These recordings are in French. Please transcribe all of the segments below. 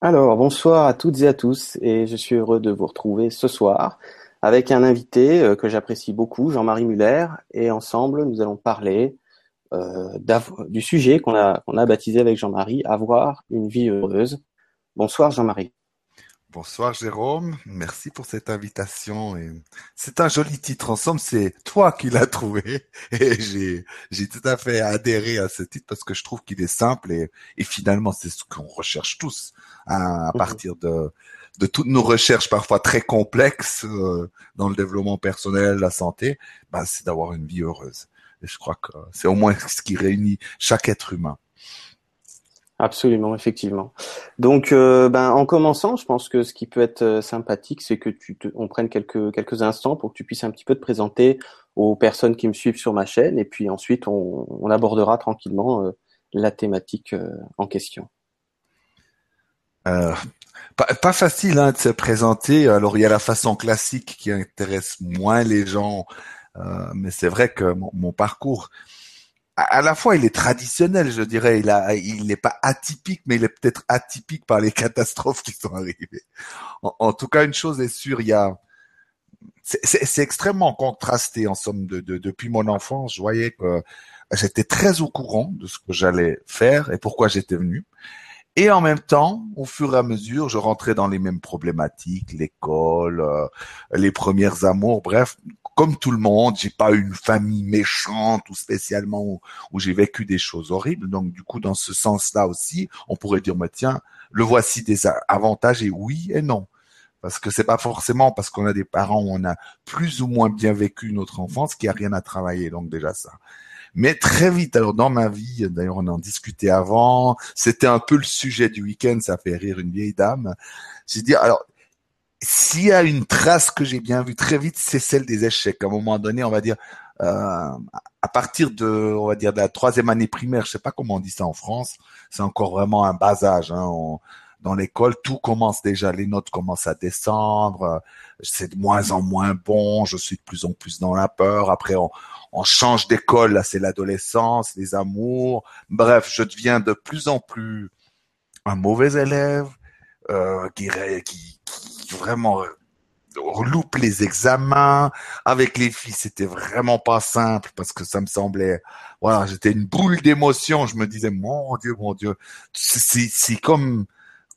Alors, bonsoir à toutes et à tous, et je suis heureux de vous retrouver ce soir avec un invité euh, que j'apprécie beaucoup, Jean-Marie Muller, et ensemble nous allons parler euh, du sujet qu'on a, qu'on a baptisé avec Jean-Marie, avoir une vie heureuse. Bonsoir Jean-Marie. Bonsoir Jérôme, merci pour cette invitation. C'est un joli titre. En somme, c'est toi qui l'as trouvé et j'ai j'ai tout à fait adhéré à ce titre parce que je trouve qu'il est simple et, et finalement c'est ce qu'on recherche tous hein, à mhm. partir de de toutes nos recherches parfois très complexes euh, dans le développement personnel, la santé, bah, c'est d'avoir une vie heureuse. Et je crois que c'est au moins ce qui réunit chaque être humain. Absolument, effectivement. Donc, euh, ben, en commençant, je pense que ce qui peut être euh, sympathique, c'est que tu te, on prenne quelques quelques instants pour que tu puisses un petit peu te présenter aux personnes qui me suivent sur ma chaîne, et puis ensuite on, on abordera tranquillement euh, la thématique en question. Euh, pas, pas, facile hein, de se présenter. Alors il y a la façon classique qui intéresse moins les gens, mais c'est vrai que mon parcours à la fois il est traditionnel, je dirais. Il a, il n'est pas atypique, mais il est peut-être atypique par les catastrophes qui sont arrivées. En, tout cas, une chose est sûre, il y a, c'est extrêmement contrasté en somme. De, de, depuis mon enfance, je voyais que j'étais très au courant de ce que j'allais faire et pourquoi j'étais venu. Et en même temps, au fur et à mesure, je rentrais dans les mêmes problématiques, l'école, euh, les premières amours, bref, comme tout le monde, j'ai pas une famille méchante ou spécialement où, j'ai vécu des choses horribles. Donc du coup, dans ce sens-là aussi, on pourrait dire, mais tiens, le voici des avantages et oui et non. Parce que c'est pas forcément parce qu'on a des parents où on a plus ou moins bien vécu notre enfance qu'il n'y a rien à travailler. Donc déjà ça. Mais très vite, alors dans ma vie, d'ailleurs on en discutait avant, c'était un peu le sujet du week-end, ça fait rire une vieille dame. J'ai dit, alors, s'il y a une trace que j'ai bien vue très vite, c'est celle des échecs. À un moment donné, on va dire, euh, à partir de, on va dire, de la troisième année primaire, je sais pas comment on dit ça en France, c'est encore vraiment un bas âge. Hein, dans l'école, tout commence déjà, les notes commencent à descendre, c'est de moins en moins bon, je suis de plus en plus dans la peur. Après, on, on change d'école, là c'est l'adolescence, les amours. Bref, je deviens de plus en plus un mauvais élève euh, qui, qui, qui vraiment loupe les examens. Avec les filles, c'était vraiment pas simple parce que ça me semblait, voilà, j'étais une boule d'émotion. Je me disais, mon Dieu, mon Dieu, c'est comme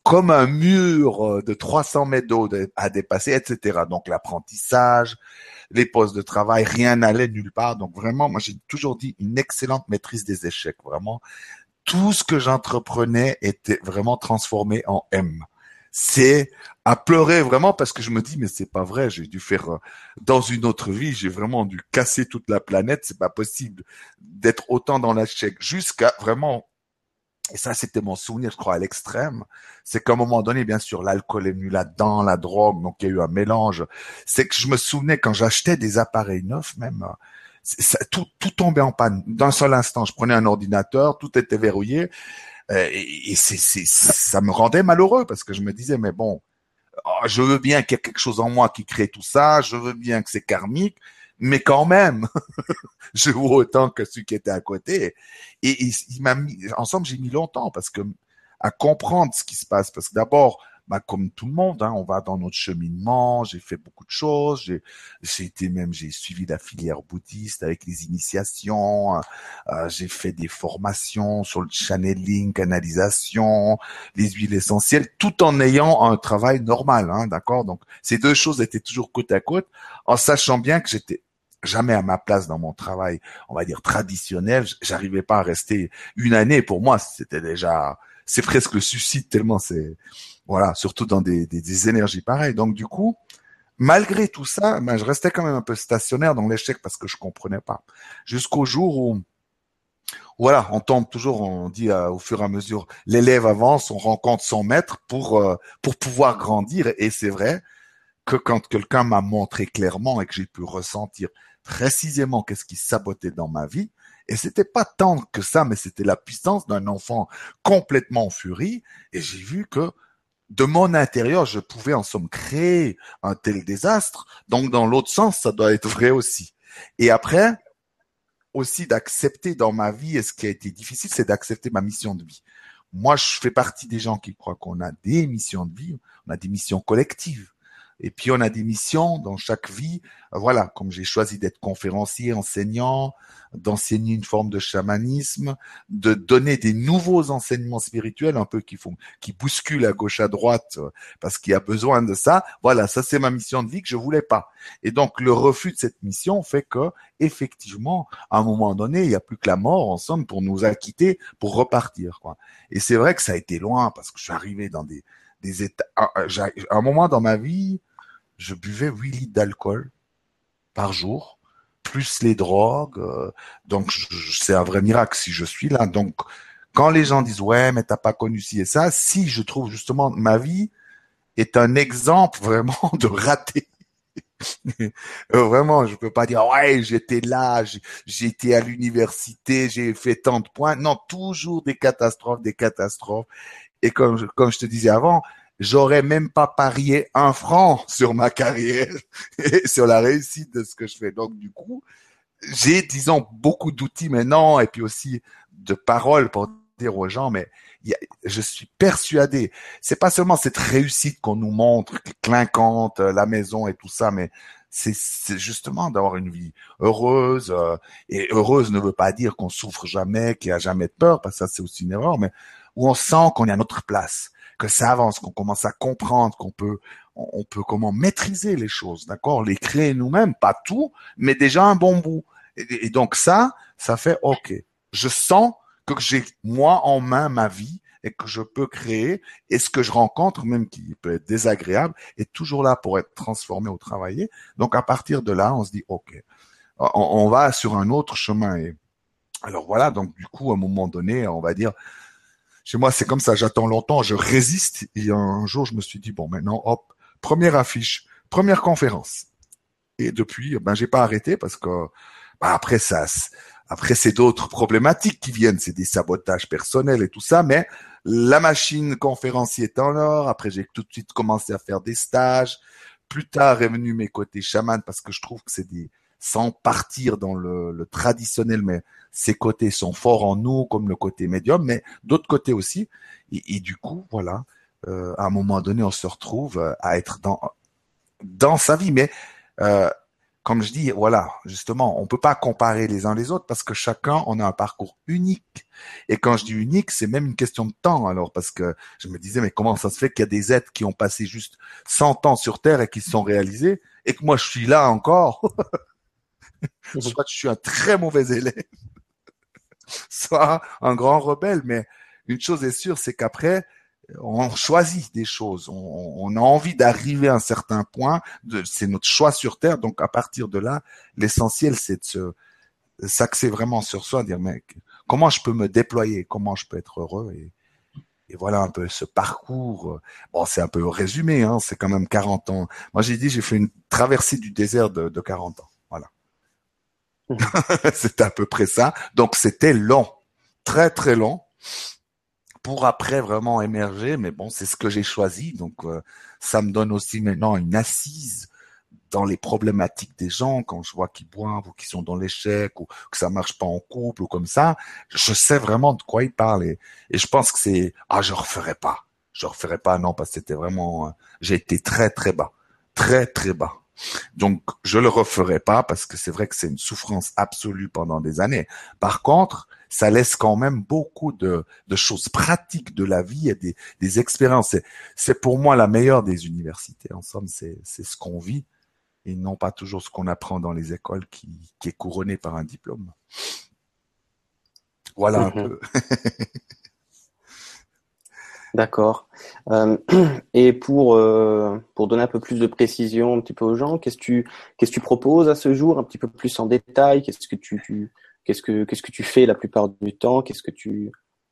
comme un mur de 300 mètres d'eau à dépasser, etc. Donc l'apprentissage, les postes de travail, rien n'allait nulle part. Donc vraiment, moi j'ai toujours dit une excellente maîtrise des échecs. Vraiment, tout ce que j'entreprenais était vraiment transformé en M. C'est à pleurer vraiment parce que je me dis mais c'est pas vrai, j'ai dû faire euh, dans une autre vie, j'ai vraiment dû casser toute la planète, c'est pas possible d'être autant dans l'échec jusqu'à vraiment et ça, c'était mon souvenir, je crois, à l'extrême. C'est qu'à un moment donné, bien sûr, l'alcool est venu là-dedans, la drogue, donc il y a eu un mélange. C'est que je me souvenais quand j'achetais des appareils neufs, même, tout, tombait en panne. D'un seul instant, je prenais un ordinateur, tout était verrouillé, euh, et, c'est, c'est, ça me rendait malheureux parce que je me disais, mais bon, oh, je veux bien qu'il y ait quelque chose en moi qui crée tout ça, je veux bien que c'est karmique, mais quand même, je vois autant que celui qui était à côté. Et, il m'a mis, ensemble, j'ai mis longtemps parce que à comprendre ce qui se passe, parce que d'abord, bah, comme tout le monde, hein, on va dans notre cheminement. J'ai fait beaucoup de choses. J'ai, j'ai été même, j'ai suivi la filière bouddhiste avec les initiations. Euh, euh, j'ai fait des formations sur le channeling, canalisation, les huiles essentielles, tout en ayant un travail normal, hein, d'accord? Donc ces deux choses étaient toujours côte à côte, en sachant bien que j'étais jamais à ma place dans mon travail, on va dire traditionnel. J'arrivais pas à rester une année. Pour moi, c'était déjà, c'est presque le suicide tellement c'est, voilà, surtout dans des, des, énergies pareilles. Donc du coup, malgré tout ça, ben, je restais quand même un peu stationnaire dans l'échec parce que je comprenais pas. Jusqu'au jour où, voilà, on tombe toujours, on dit au fur et à mesure, l'élève avance, on rencontre son maître pour euh, pour pouvoir grandir. Et c'est vrai que quand quelqu'un m'a montré clairement et que j'ai pu ressentir précisément qu'est-ce qui sabotait dans ma vie. Et c'était pas tant que ça, mais c'était la puissance d'un enfant complètement en furie. Et j'ai vu que de mon intérieur, je pouvais en somme créer un tel désastre. Donc dans l'autre sens, ça doit être vrai aussi. Et après, aussi d'accepter dans ma vie, et ce qui a été difficile, c'est d'accepter ma mission de vie. moi, je fais partie des gens qui croient qu'on a des missions de vie, on a des missions collectives. Et puis on a des missions dans chaque vie. Voilà, comme j'ai choisi d'être conférencier, enseignant, d'enseigner une forme de chamanisme, de donner des nouveaux enseignements spirituels un peu qui font, qui bousculent à gauche à droite parce qu'il y a besoin de ça. Voilà, ça c'est ma mission de vie que je voulais pas. Et donc le refus de cette mission fait que effectivement, à un moment donné, il n'y a plus que la mort en somme pour nous acquitter, pour repartir. Quoi. Et c'est vrai que ça a été loin parce que je suis arrivé dans des des états. Un moment dans ma vie, je buvais 8 litres d'alcool par jour, plus les drogues. Euh, donc, c'est un vrai miracle si je suis là. Donc, quand les gens disent ouais, mais t'as pas connu ci et ça, si je trouve justement ma vie est un exemple vraiment de raté. Euh, vraiment, je peux pas dire ouais, j'étais là, été à l'université, j'ai fait tant de points. Non, toujours des catastrophes, des catastrophes. Et comme comme je te disais avant, j'aurais même pas parié un franc sur ma carrière et sur la réussite de ce que je fais. Donc, du coup, j'ai, disons, beaucoup d'outils maintenant et puis aussi de paroles pour dire aux gens, mais je suis persuadé, c'est pas seulement cette réussite qu'on nous montre, clinquante, euh, la maison et tout ça, mais c'est justement d'avoir une vie heureuse. Euh, et heureuse ne veut pas dire qu'on souffre jamais, qu'il n'y a jamais de peur, parce que ça c'est aussi une erreur, mais où on sent qu'on est à notre place que ça avance, qu'on commence à comprendre, qu'on peut, on peut comment maîtriser les choses, d'accord, les créer nous-mêmes, pas tout, mais déjà un bon bout. Et, donc ça, ça fait ok. Je sens que j'ai moi en main ma vie et que je peux créer et ce que je rencontre, même qui peut être désagréable, est toujours là pour être transformé ou travaillé. Donc à partir de là, on se dit ok, on, on va sur un autre chemin. Et alors voilà, donc du coup, à un moment donné, on va dire, chez moi, c'est comme ça, j'attends longtemps, je résiste. Et un jour, je me suis dit, bon, maintenant, hop, première affiche, première conférence. Et depuis, ben, j'ai pas arrêté parce que, ben, après ça, après c'est d'autres problématiques qui viennent, c'est des sabotages personnels et tout ça, mais la machine conférencier est en or. Après, j'ai tout de suite commencé à faire des stages. Plus tard est venu mes côtés chaman parce que je trouve que c'est des, sans partir dans le, le, traditionnel, mais ces côtés sont forts en nous, comme le côté médium, mais d'autres côtés aussi. Et, du coup, voilà, euh, à un moment donné, on se retrouve euh, à être dans dans sa vie. Mais euh, comme je dis, voilà, justement, on peut pas comparer les uns les autres parce que chacun on a un parcours unique. Et quand je dis unique, c'est même une question de temps. Alors parce que je me disais, mais comment ça se fait qu'il y a des êtres qui ont passé juste 100 ans sur Terre et qui se sont réalisés, et que moi je suis là encore? soit je suis un très mauvais élève, soit un grand rebelle. Mais une chose est sûre, c'est qu'après, on choisit des choses. On, a envie d'arriver à un certain point. C'est notre choix sur Terre. Donc à partir de là, l'essentiel, c'est de se s'axer vraiment sur soi, dire mais comment je peux me déployer, comment je peux être heureux? Et, et voilà un peu ce parcours. Bon, c'est un peu résumé, hein, c'est quand même 40 ans. Moi, j'ai dit, j'ai fait une traversée du désert de, de 40 ans. c'était à peu près ça. Donc c'était long, très très long, pour après vraiment émerger. Mais bon, c'est ce que j'ai choisi. Donc euh, ça me donne aussi maintenant une assise dans les problématiques des gens quand je vois qu'ils boivent ou qu'ils sont dans l'échec ou que ça marche pas en couple ou comme ça. Je sais vraiment de quoi ils parlent et, je pense que c'est ah je referai pas, je referai pas non parce que c'était vraiment euh, j'ai été très très bas, très très bas. Donc, je le referai pas parce que c'est vrai que c'est une souffrance absolue pendant des années. Par contre, ça laisse quand même beaucoup de, choses pratiques de la vie et des, des expériences. C'est pour moi la meilleure des universités. En somme, c'est ce qu'on vit et non pas toujours ce qu'on apprend dans les écoles qui, qui est couronné par un diplôme. Voilà un mm-hmm. peu. D'accord. Euh, et pour euh, pour donner un peu plus de précision un petit peu aux gens, qu'est-ce que tu qu'est-ce que tu proposes à ce jour un petit peu plus en détail? Qu'est-ce que tu qu'est-ce que qu'est-ce que tu fais la plupart du temps? Qu'est-ce que tu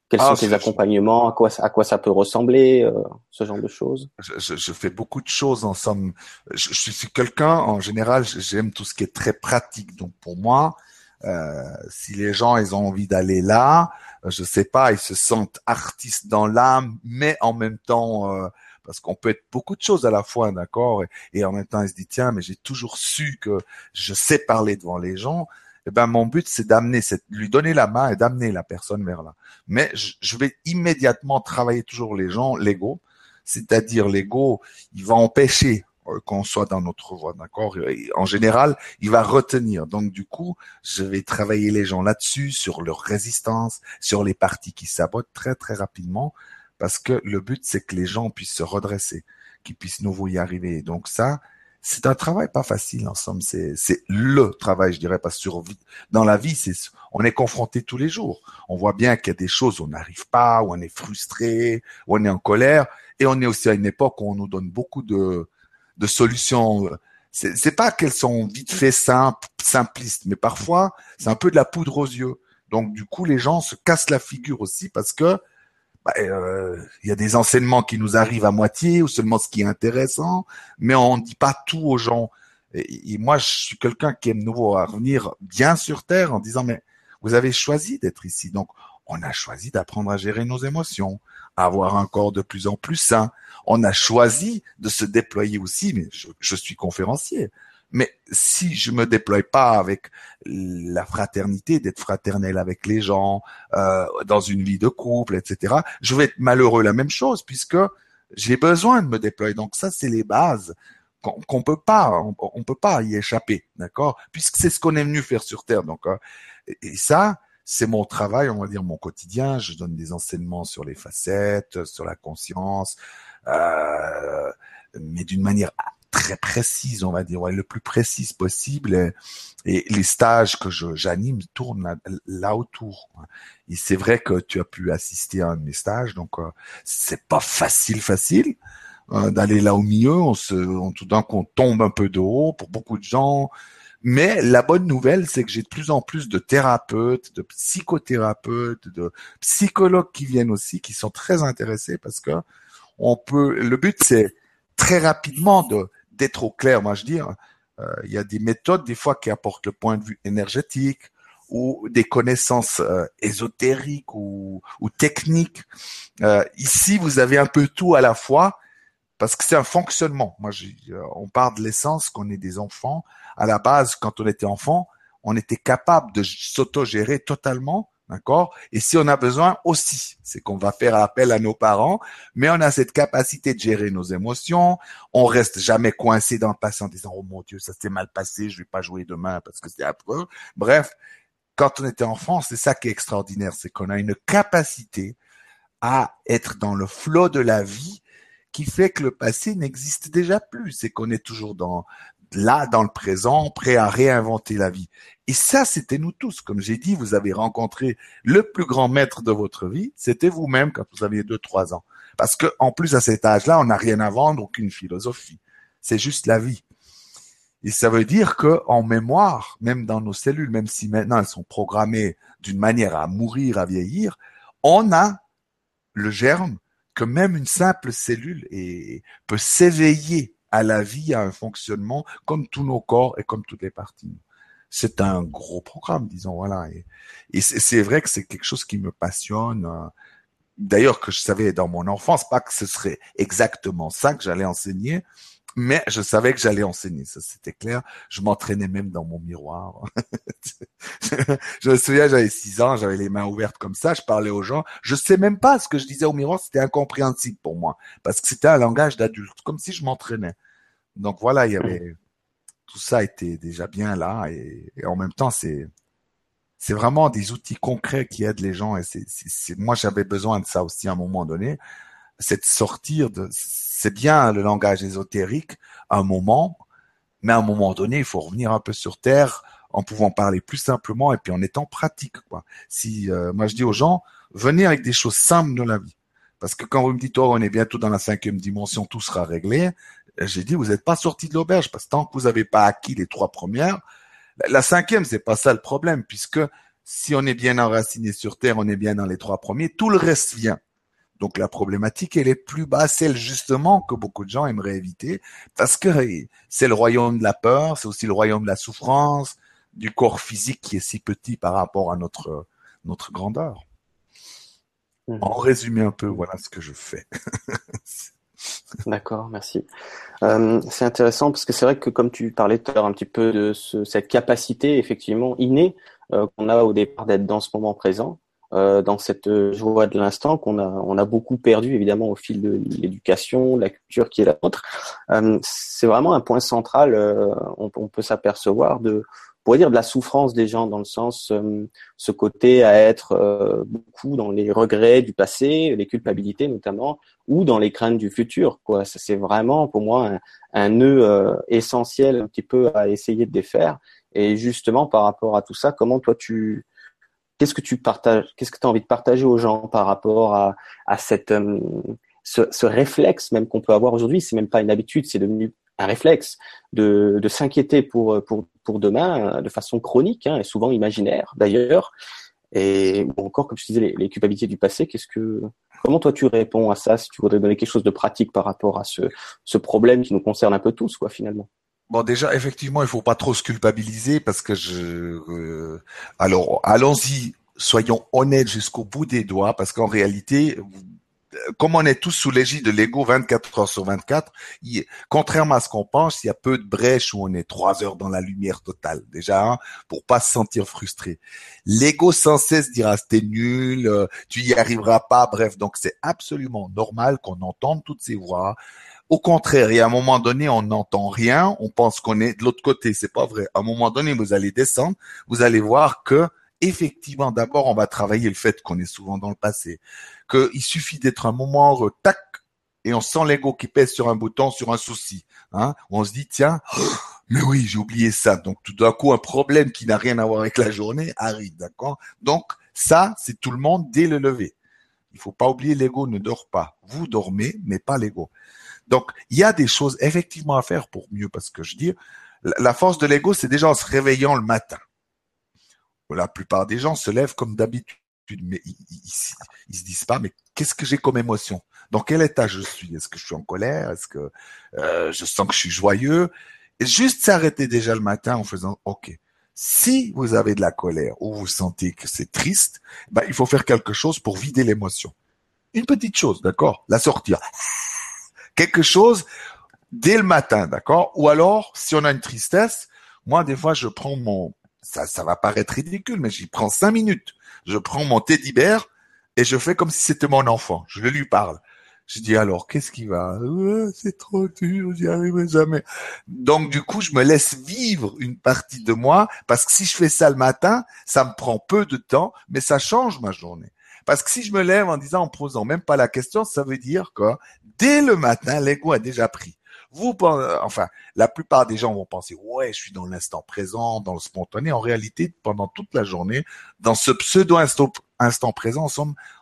quels ah, sont tes accompagnements? À quoi à quoi ça peut ressembler euh, Ce genre de choses? Je, je, fais beaucoup de choses en somme. Je, je suis quelqu'un en général. J'aime tout ce qui est très pratique. Donc pour moi, si les gens ils ont envie d'aller là, euh, je sais pas, ils se sentent artistes dans l'âme, mais en même temps euh, parce qu'on peut être beaucoup de choses à la fois, d'accord, et, en même temps ils se disent tiens, mais j'ai toujours su que je sais parler devant les gens. eh ben mon but c'est d'amener cette, lui donner la main et d'amener la personne vers là. Mais je, vais immédiatement travailler toujours les gens, l'ego, c'est-à-dire l'ego, il va empêcher euh, qu'on soit dans notre voie, d'accord? En général, il va retenir. Donc du coup, je vais travailler les gens là-dessus, sur leur résistance, sur les parties qui sabotent très très rapidement, parce que le but c'est que les gens puissent se redresser, qu'ils puissent nouveau y arriver. Donc ça, c'est un travail pas facile en somme. C'est, c'est le travail, je dirais, pas sur dans la vie, c'est on est confronté tous les jours. On voit bien qu'il y a des choses où on n'arrive pas, où on est frustré, où on est en colère, et on est aussi à une époque où on nous donne beaucoup de de solutions. C'est, pas qu'elles sont vite fait simples, simplistes, mais parfois c'est un peu de la poudre aux yeux. Donc du coup, les gens se cassent la figure aussi parce que bah, euh, il y a des enseignements qui nous arrivent à moitié ou seulement ce qui est intéressant, mais on ne dit pas tout aux gens. Et, moi, je suis quelqu'un qui aime nouveau à revenir bien sur terre en disant mais vous avez choisi d'être ici, donc on a choisi d'apprendre à gérer nos émotions, avoir un corps de plus en plus sain. On a choisi de se déployer aussi, mais je suis conférencier. Mais si je me déploie pas avec la fraternité, d'être fraternel avec les gens, euh, dans une vie de couple, etc., je vais être malheureux. La même chose, puisque j'ai besoin de me déployer. Donc ça, c'est les bases qu'on peut pas, on, peut pas y échapper, d'accord? Puisque c'est ce qu'on est venu faire sur Terre. Donc, euh, et ça, c'est mon travail, on va dire mon quotidien. Je donne des enseignements sur les facettes, sur la conscience, euh, mais d'une manière très précise, on va dire, ouais, le plus précise possible. Et, les stages que j'anime tournent là, autour. Et c'est vrai que tu as pu assister à un de mes stages, donc euh, c'est pas facile, facile euh, d'aller là au milieu. On se, on, tout d'un coup, on tombe un peu de haut pour beaucoup de gens. Mais la bonne nouvelle, c'est que j'ai de plus en plus de thérapeutes, de psychothérapeutes, de psychologues qui viennent aussi, qui sont très intéressés parce que on peut. Le but, c'est très rapidement de d'être au clair. Moi, je dis, euh, il y a des méthodes des fois qui apportent le point de vue énergétique ou des connaissances euh, ésotériques ou, ou techniques. Euh, ici, vous avez un peu tout à la fois parce que c'est un fonctionnement. Moi, on parle de l'essence qu'on est des enfants. À la base, quand on était enfant, on était capable de s'autogérer totalement D'accord? Et si on a besoin aussi, c'est qu'on va faire appel à nos parents, mais on a cette capacité de gérer nos émotions. On reste jamais coincé dans le passé en disant oh mon Dieu ça s'est mal passé, je vais pas jouer demain parce que c'est après. Bref, quand on était enfant, c'est ça qui est extraordinaire, c'est qu'on a une capacité à être dans le flot de la vie qui fait que le passé n'existe déjà plus. C'est qu'on est toujours dans là, dans le présent, prêt à réinventer la vie. Et ça, c'était nous tous. Comme j'ai dit, vous avez rencontré le plus grand maître de votre vie. C'était vous-même quand vous aviez deux, trois ans. Parce que, en plus, à cet âge-là, on n'a rien à vendre, aucune philosophie. C'est juste la vie. Et ça veut dire que, en mémoire, même dans nos cellules, même si maintenant elles sont programmées d'une manière à mourir, à vieillir, on a le germe que même une simple cellule peut s'éveiller à la vie, à un fonctionnement, comme tous nos corps et comme toutes les parties. C'est un gros programme, disons, voilà. Et, c'est vrai que c'est quelque chose qui me passionne. Euh, d'ailleurs, que je savais dans mon enfance, pas que ce serait exactement ça que j'allais enseigner, mais je savais que j'allais enseigner, ça c'était clair. Je m'entraînais même dans mon miroir. je me souviens, j'avais six ans, j'avais les mains ouvertes comme ça, je parlais aux gens. Je sais même pas ce que je disais au miroir, c'était incompréhensible pour moi, parce que c'était un langage d'adulte, comme si je m'entraînais. Donc voilà, il y avait tout ça était déjà bien là, et, en même temps c'est c'est vraiment des outils concrets qui aident les gens et c'est moi j'avais besoin de ça aussi à un moment donné c'est de sortir de c'est bien le langage ésotérique un moment, mais à un moment donné, il faut revenir un peu sur terre en pouvant parler plus simplement et puis en étant pratique. Quoi. Si euh, moi je dis aux gens, venez avec des choses simples de la vie, parce que quand vous me dites oh on est bientôt dans la cinquième dimension, tout sera réglé, j'ai dit vous n'êtes pas sorti de l'auberge parce que tant que vous n'avez pas acquis les trois premières, la cinquième c'est pas ça le problème puisque si on est bien enraciné sur terre, on est bien dans les trois premiers, tout le reste vient. Donc la problématique, elle est plus bas, celle justement que beaucoup de gens aimeraient éviter, parce que c'est le royaume de la peur, c'est aussi le royaume de la souffrance, du corps physique qui est si petit par rapport à notre notre grandeur. Mmh. En résumé un peu, voilà ce que je fais. D'accord, merci. Euh, c'est intéressant parce que c'est vrai que comme tu parlais tout à l'heure un petit peu de ce, cette capacité effectivement innée euh, qu'on a au départ d'être dans ce moment présent, euh, dans cette joie de l'instant qu'on a, on a beaucoup perdu évidemment au fil de l'éducation, la culture qui est la nôtre. Euh, c'est vraiment un point central. Euh, on, on, peut s'apercevoir de pourrait dire de la souffrance des gens dans le sens euh, ce côté à être euh, beaucoup dans les regrets du passé, les culpabilités notamment, ou dans les craintes du futur. Quoi, c'est vraiment pour moi un, un nœud euh, essentiel un petit peu à essayer de défaire. Et justement par rapport à tout ça, comment toi tu qu'est-ce que tu partages, qu'est-ce que tu as envie de partager aux gens par rapport à, à cette ce, ce réflexe même qu'on peut avoir aujourd'hui, c'est même pas une habitude, c'est devenu un réflexe de, de s'inquiéter pour, pour, pour demain euh, de façon chronique hein, et souvent imaginaire d'ailleurs. Et encore, comme je disais, les, les culpabilités du passé, qu'est-ce que, comment toi tu réponds à ça si tu voudrais donner quelque chose de pratique par rapport à ce, ce problème qui nous concerne un peu tous, quoi, finalement? Bon, déjà, effectivement, il faut pas trop se culpabiliser parce que je. Euh, alors, allons-y, soyons honnêtes jusqu'au bout des doigts, parce qu'en réalité, comme on est tous sous l'égide de l'ego 24 heures sur 24, contrairement à ce qu'on pense, il y a peu de brèches où on est trois heures dans la lumière totale. Déjà, hein, pour pas se sentir frustré. L'ego sans cesse dira t'es nul, euh, tu y arriveras pas. Bref, donc c'est absolument normal qu'on entende toutes ces voix. Au contraire, et à un moment donné, on n'entend rien, on pense qu'on est de l'autre côté. C'est pas vrai. À un moment donné, vous allez descendre, vous allez voir que effectivement, d'abord, on va travailler le fait qu'on est souvent dans le passé, qu'il suffit d'être un moment heureux, tac, et on sent l'ego qui pèse sur un bouton, sur un souci. Hein, on se dit, tiens, mais oui, j'ai oublié ça. Donc, tout d'un coup, un problème qui n'a rien à voir avec la journée arrive, d'accord? Donc, ça, c'est tout le monde dès le lever. Il faut pas oublier, l'ego ne dort pas. Vous dormez, mais pas l'ego. Donc, il y a des choses effectivement à faire pour mieux, parce que je dis, la force de l'ego, c'est déjà en se réveillant le matin. La plupart des gens se lèvent comme d'habitude, mais ils, se disent pas, mais qu'est-ce que j'ai comme émotion? Dans quel état je suis? Est-ce que je suis en colère? Est-ce que euh, je sens que je suis joyeux? Et juste s'arrêter déjà le matin en faisant, ok, si vous avez de la colère ou vous sentez que c'est triste, ben, il faut faire quelque chose pour vider l'émotion. Une petite chose, d'accord? La sortir. Quelque chose dès le matin, d'accord? Ou alors, si on a une tristesse, moi, des fois, je prends mon, ça, ça va paraître ridicule, mais j'y prends cinq minutes. Je prends mon teddy bear et je fais comme si c'était mon enfant. Je lui parle. Je dis alors, qu'est-ce qui va? C'est trop dur, j'y arriverai jamais. Donc du coup, je me laisse vivre une partie de moi parce que si je fais ça le matin, ça me prend peu de temps, mais ça change ma journée. Parce que si je me lève en disant, en posant même pas la question, ça veut dire que dès le matin, l'ego a déjà pris. Vous, enfin, la plupart des gens vont penser, ouais, je suis dans l'instant présent, dans le spontané. En réalité, pendant toute la journée, dans ce pseudo instant, instant présent,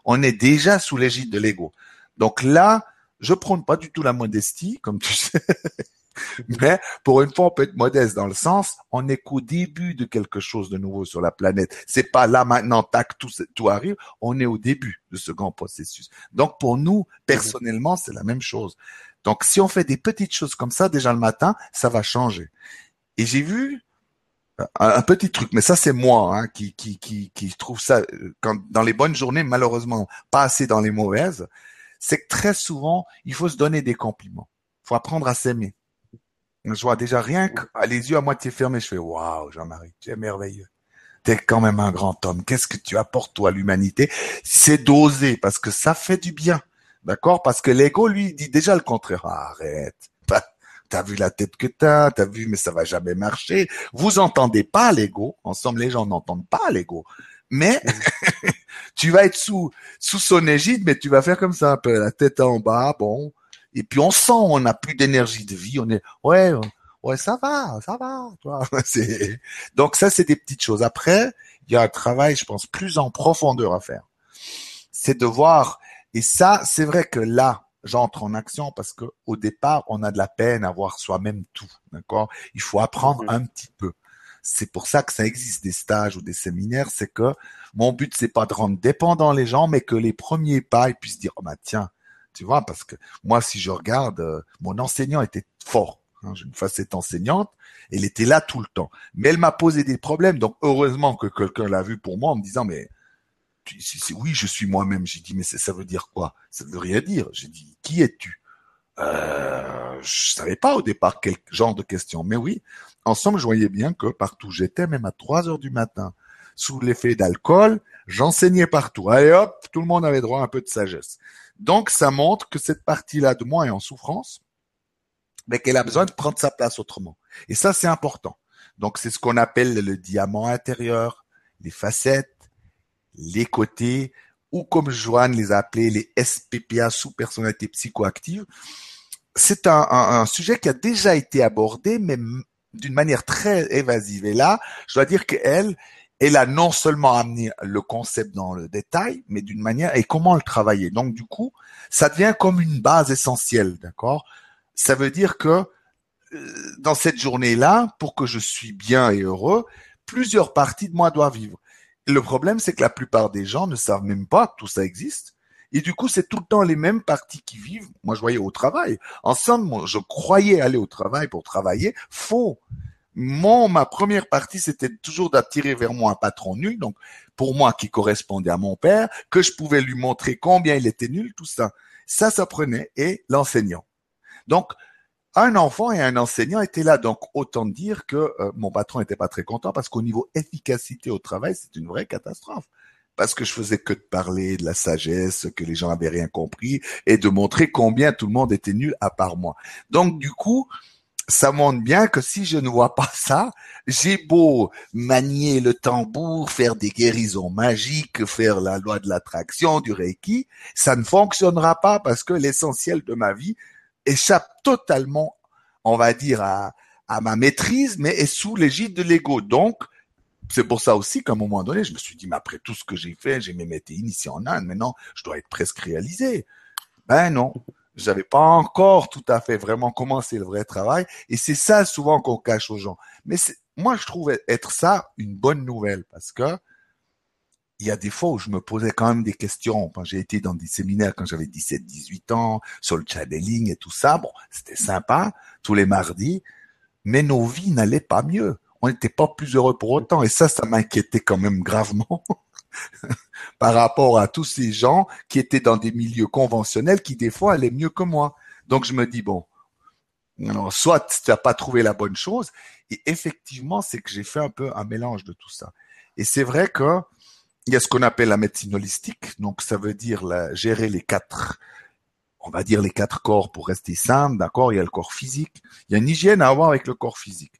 on est déjà sous l'égide de l'ego. Donc là, je prône pas du tout la modestie, comme tu sais. Mais pour une fois, on peut être modeste dans le sens, on n'est qu'au début de quelque chose de nouveau sur la planète. C'est pas là maintenant, tac, tout, tout arrive. On est au début de ce grand processus. Donc pour nous, personnellement, c'est la même chose. Donc, si on fait des petites choses comme ça déjà le matin, ça va changer. Et j'ai vu euh, un, petit truc, mais ça c'est moi hein, qui, qui, qui, qui trouve ça euh, quand, dans les bonnes journées, malheureusement pas assez dans les mauvaises, c'est que très souvent il faut se donner des compliments. Il faut apprendre à s'aimer. Je vois déjà rien que les yeux à moitié fermés, je fais waouh Jean-Marie, tu es merveilleux. Tu es quand même un grand homme. Qu'est-ce que tu apportes toi à l'humanité? C'est d'oser parce que ça fait du bien. D'accord? Parce que l'ego, lui, dit déjà le contraire. arrête. T'as vu la tête que t'as, t'as vu, mais ça va jamais marcher. Vous entendez pas l'ego. Ensemble, les gens n'entendent pas l'ego. Mais tu vas être sous sous son égide, mais tu vas faire comme ça un peu, la tête en bas, bon. Et puis on sent, on n'a plus d'énergie de vie. On est, ouais, ouais, ça va, ça va. Toi. Donc ça, c'est des petites choses. Après, il y a un travail, je pense, plus en profondeur à faire. C'est de voir et ça, c'est vrai que là, j'entre en action parce que au départ, on a de la peine à voir soi-même tout, d'accord? Il faut apprendre un petit peu. C'est pour ça que ça existe des stages ou des séminaires, c'est que mon but c'est pas de rendre dépendant les gens, mais que les premiers pas ils puissent dire oh bah tiens, tu vois parce que moi si je regarde, euh, mon enseignant était fort. Hein, J'ai une facette enseignante, elle était là tout le temps, mais elle m'a posé des problèmes. Donc heureusement que quelqu'un l'a vu pour moi en me disant mais oui, je suis moi-même. J'ai dit, mais ça veut dire quoi? Ça veut rien dire. J'ai dit, qui es-tu? Euh, je savais pas au départ quel genre de questions, mais oui, ensemble, je voyais bien que partout j'étais, même à 3 heures du matin, sous l'effet d'alcool, j'enseignais partout. Allez hop, tout le monde avait droit à un peu de sagesse. Donc, ça montre que cette partie-là de moi est en souffrance, mais qu'elle a besoin de prendre sa place autrement. Et ça, c'est important. Donc, c'est ce qu'on appelle le diamant intérieur, les facettes, les côtés, ou comme Joanne les a appelés, les SPPA sous personnalité psychoactive. C'est un, un, sujet qui a déjà été abordé, mais d'une manière très évasive. Et là, je dois dire qu'elle, elle a non seulement amené le concept dans le détail, mais d'une manière et comment le travailler. Donc du coup, ça devient comme une base essentielle, d'accord? Ça veut dire que euh, dans cette journée-là, pour que je suis bien et heureux, plusieurs parties de moi doivent vivre. Le problème, c'est que la plupart des gens ne savent même pas que tout ça existe. Et du coup, c'est tout le temps les mêmes parties qui vivent. Moi, je voyais au travail. En somme, je croyais aller au travail pour travailler. Faux. Mon, ma première partie, c'était toujours d'attirer vers moi un patron nul. Donc, pour moi, qui correspondait à mon père, que je pouvais lui montrer combien il était nul, tout ça. Ça, ça prenait. Et l'enseignant. Donc, un enfant et un enseignant étaient là. Donc, autant dire que euh, mon patron n'était pas très content parce qu'au niveau efficacité au travail, c'est une vraie catastrophe. Parce que je faisais que de parler de la sagesse, que les gens avaient rien compris et de montrer combien tout le monde était nul à part moi. Donc, du coup, ça montre bien que si je ne vois pas ça, j'ai beau manier le tambour, faire des guérisons magiques, faire la loi de l'attraction, du Reiki, ça ne fonctionnera pas parce que l'essentiel de ma vie, échappe totalement, on va dire, à, à ma maîtrise, mais est sous l'égide de l'ego. Donc, c'est pour ça aussi qu'à un moment donné, je me suis dit, mais après tout ce que j'ai fait, j'ai même été initié en Inde, maintenant, je dois être presque réalisé. Ben non, j'avais pas encore tout à fait vraiment commencé le vrai travail, et c'est ça souvent qu'on cache aux gens. Mais moi, je trouve être ça une bonne nouvelle, parce que il y a des fois où je me posais quand même des questions. Quand j'ai été dans des séminaires quand j'avais 17, 18 ans, sur le channeling et tout ça, bon, c'était sympa, tous les mardis, mais nos vies n'allaient pas mieux. On n'était pas plus heureux pour autant. Et ça, ça m'inquiétait quand même gravement par rapport à tous ces gens qui étaient dans des milieux conventionnels qui, des fois, allaient mieux que moi. Donc, je me dis, bon, soit tu n'as pas trouvé la bonne chose, et effectivement, c'est que j'ai fait un peu un mélange de tout ça. Et c'est vrai que il y a ce qu'on appelle la médecine holistique, donc ça veut dire la, gérer les quatre, on va dire les quatre corps pour rester simple, d'accord? Il y a le corps physique, il y a une hygiène à avoir avec le corps physique,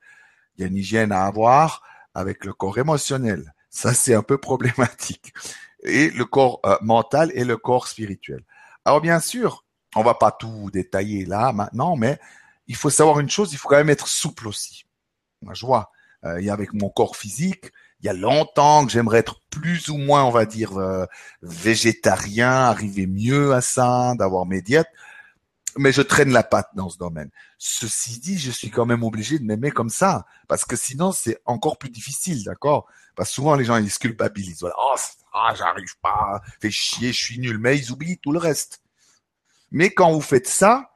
il y a une hygiène à avoir avec le corps émotionnel, ça c'est un peu problématique, et le corps euh, mental et le corps spirituel. Alors bien sûr, on va pas tout détailler là maintenant, mais il faut savoir une chose, il faut quand même être souple aussi. Je vois, euh, il y a avec mon corps physique, il y a longtemps que j'aimerais être plus ou moins, on va dire, euh, végétarien, arriver mieux à ça, d'avoir mes diètes. Mais je traîne la patte dans ce domaine. Ceci dit, je suis quand même obligé de m'aimer comme ça, parce que sinon c'est encore plus difficile, d'accord? Parce que souvent les gens ils se culpabilisent. Voilà, oh, ah, j'arrive pas, fais chier, je suis nul, mais ils oublient tout le reste. Mais quand vous faites ça,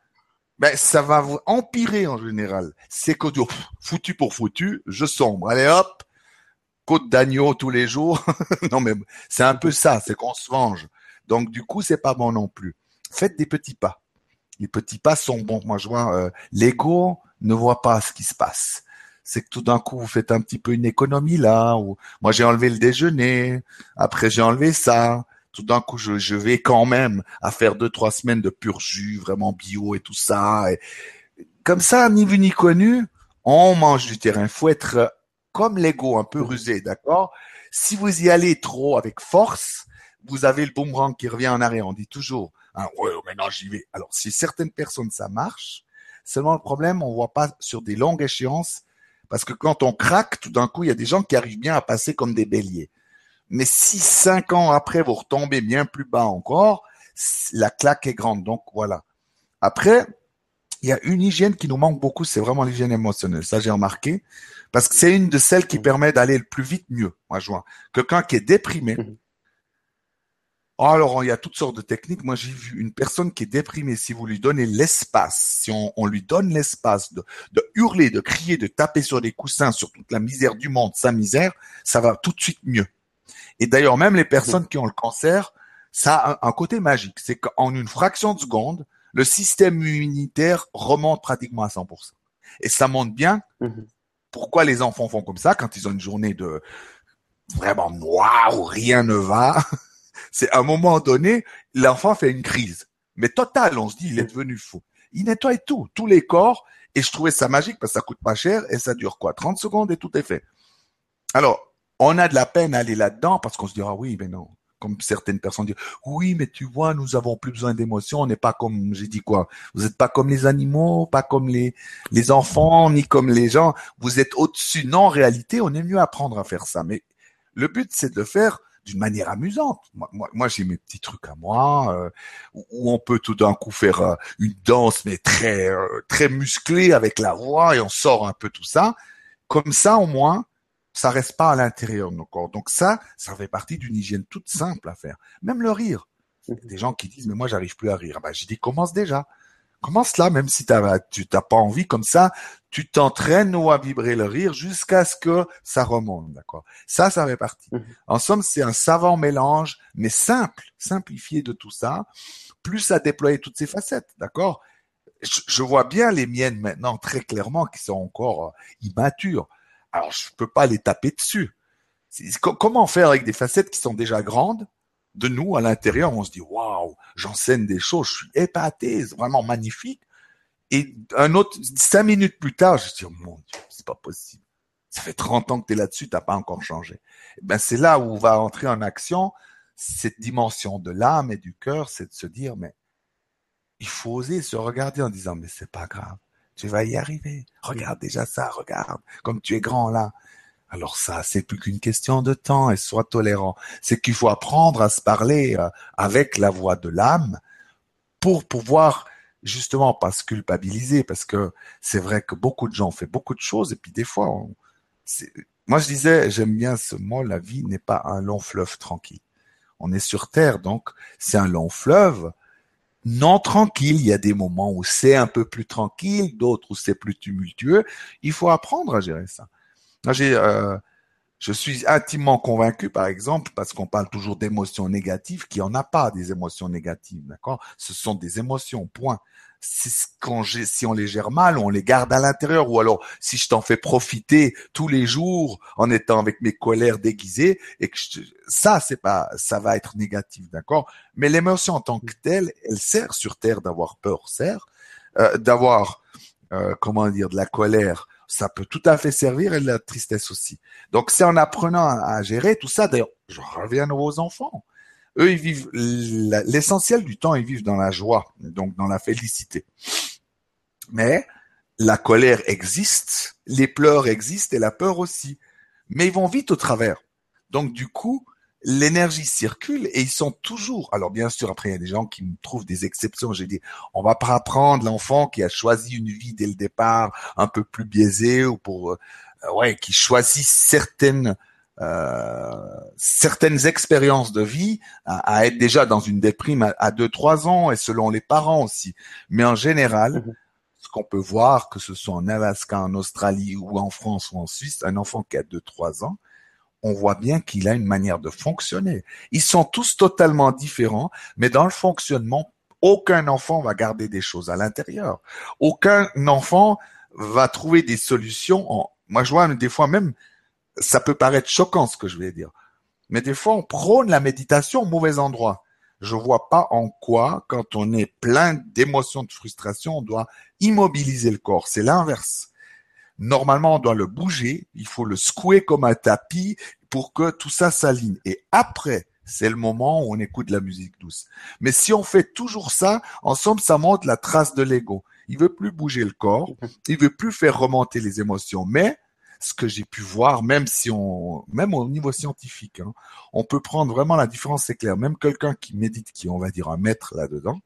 ben ça va vous empirer en général. C'est que foutu pour foutu, je sombre. Allez hop, côte d'agneau tous les jours. non, mais c'est un peu ça, c'est qu'on se venge. Donc, du coup, c'est pas bon non plus. Faites des petits pas. Les petits pas sont bons. Moi, je vois, euh, l'ego ne voit pas ce qui se passe. C'est que tout d'un coup, vous faites un petit peu une économie là. Ou... Moi, j'ai enlevé le déjeuner. Après, j'ai enlevé ça. Tout d'un coup, je, vais quand même à faire deux, trois semaines de pur jus, vraiment bio et tout ça. Et... Comme ça, ni vu ni connu, on mange du terrain. Faut être comme l'ego un peu rusé, d'accord? Si vous y allez trop avec force, vous avez le boomerang qui revient en arrière. On dit toujours, hein, ouais, maintenant j'y vais. Alors, si certaines personnes ça marche, seulement le problème, on voit pas sur des longues échéances, parce que quand on craque, tout d'un coup, il y a des gens qui arrivent bien à passer comme des béliers. Mais si cinq ans après, vous retombez bien plus bas encore, la claque est grande. Donc voilà. Après, il y a une hygiène qui nous manque beaucoup, c'est vraiment l'hygiène émotionnelle. Ça, j'ai remarqué. Parce que c'est une de celles qui permet d'aller le plus vite mieux, moi je vois. Quelqu'un qui est déprimé. Alors, il y a toutes sortes de techniques. Moi, j'ai vu une personne qui est déprimée. Si vous lui donnez l'espace, si on, lui donne l'espace de, hurler, de crier, de taper sur des coussins, sur toute la misère du monde, sa misère, ça va tout de suite mieux. Et d'ailleurs, même les personnes qui ont le cancer, ça a un, côté magique. C'est qu'en une fraction de seconde, le système immunitaire remonte pratiquement à 100%. Et ça montre bien mhm. pourquoi les enfants font comme ça quand ils ont une journée de vraiment noire où rien ne va. C'est à un moment donné, l'enfant fait une crise. Mais total, on se dit, il est devenu fou. Il nettoie tout, tous les corps, et je trouvais ça magique parce que ça coûte pas cher et ça dure quoi 30 secondes et tout est fait. Alors, on a de la peine à aller là-dedans parce qu'on se dira oui, mais non. Comme certaines personnes disent, oui, mais tu vois, nous avons plus besoin d'émotions, on n'est pas comme, j'ai dit quoi, vous n'êtes pas comme les animaux, pas comme les, les enfants, ni comme les gens, vous êtes au-dessus. Non, en réalité, on est mieux apprendre à faire ça. Mais le but, c'est de le faire d'une manière amusante. Moi, moi, moi j'ai mes petits trucs à moi euh, où on peut tout d'un coup faire euh, une danse mais très euh, très musclée avec la voix et on sort un peu tout ça. Comme ça, au moins, ça reste pas à l'intérieur de nos corps. Donc ça, ça fait partie d'une hygiène toute simple à faire. Même le rire. Des gens qui disent mais moi j'arrive plus à rire. Ben, j'ai dit commence déjà. Commence là, même si t'as, tu t'as pas envie comme ça, tu t'entraînes ou à vibrer le rire jusqu'à ce que ça remonte, d'accord? Ça, ça fait partie. Mhm. En somme, c'est un savant mélange, mais simple, simplifié de tout ça, plus à déployer toutes ces facettes, d'accord? Je, vois bien les miennes maintenant très clairement qui sont encore euh, immatures. Alors, je peux pas les taper dessus. Comment faire avec des facettes qui sont déjà grandes de nous à l'intérieur, on se dit waouh, j'enseigne des choses, je suis épaté, c'est vraiment magnifique. Et un autre cinq minutes plus tard, je dis oh mon Dieu, c'est pas possible. Ça fait 30 ans que tu es là-dessus, t'as pas encore changé. Eh ben c'est là où va entrer en action cette dimension de l'âme et du cœur, c'est de se dire mais il faut oser se regarder en disant mais c'est pas grave, tu vas y arriver. Regarde déjà ça, regarde comme tu es grand là. Alors ça, c'est plus qu'une question de temps et sois tolérant. C'est qu'il faut apprendre à se parler euh, avec la voix de l'âme pour pouvoir justement pas se culpabiliser parce que c'est vrai que beaucoup de gens ont fait beaucoup de choses et puis des fois, moi je disais, j'aime bien ce mot, la vie n'est pas un long fleuve tranquille. On est sur Terre, donc c'est un long fleuve non tranquille. Il y a des moments où c'est un peu plus tranquille, d'autres où c'est plus tumultueux. Il faut apprendre à gérer ça. J'ai, euh, je suis intimement convaincu, par exemple, parce qu'on parle toujours d'émotions négatives, qu'il n'y en a pas des émotions négatives, d'accord? Ce sont des émotions, point. Quand si on les gère mal, on les garde à l'intérieur, ou alors si je t'en fais profiter tous les jours en étant avec mes colères déguisées, et que ça, c'est pas, ça va être négatif, d'accord? Mais l'émotion en tant que telle, elle sert sur terre d'avoir peur, sert, euh, d'avoir, euh, comment dire, de la colère, ça peut tout à fait servir et la tristesse aussi. Donc c'est en apprenant à, gérer tout ça. D'ailleurs, je reviens aux enfants. Eux, ils vivent l'essentiel du temps, ils vivent dans la joie, donc dans la félicité. Mais la colère existe, les pleurs existent et la peur aussi. Mais ils vont vite au travers. Donc du coup, l'énergie circule et ils sont toujours. Alors bien sûr, après il y a des gens qui me trouvent des exceptions. J'ai dit, on va pas apprendre l'enfant qui a choisi une vie dès le départ un peu plus biaisée ou pour euh, ouais qui choisit certaines euh, certaines expériences de vie à, être déjà dans une déprime à, 2-3 ans et selon les parents aussi. Mais en général, mhm. ce qu'on peut voir, que ce soit en Alaska, en Australie ou en France ou en Suisse, un enfant qui a 2-3 ans, on voit bien qu'il a une manière de fonctionner. Ils sont tous totalement différents, mais dans le fonctionnement, aucun enfant va garder des choses à l'intérieur. Aucun enfant va trouver des solutions. En... Moi, je vois des fois même, ça peut paraître choquant ce que je vais dire, mais des fois on prône la méditation au mauvais endroit. Je vois pas en quoi, quand on est plein d'émotions de frustration, on doit immobiliser le corps. C'est l'inverse. Normalement, on doit le bouger, il faut le secouer comme un tapis pour que tout ça s'aligne. Et après, c'est le moment où on écoute la musique douce. Mais si on fait toujours ça, ensemble, ça montre la trace de l'ego. Il veut plus bouger le corps, il veut plus faire remonter les émotions. Mais ce que j'ai pu voir, même si on, même au niveau scientifique, hein, on peut prendre vraiment la différence, c'est clair. Même quelqu'un qui médite, qui on va dire un maître là-dedans,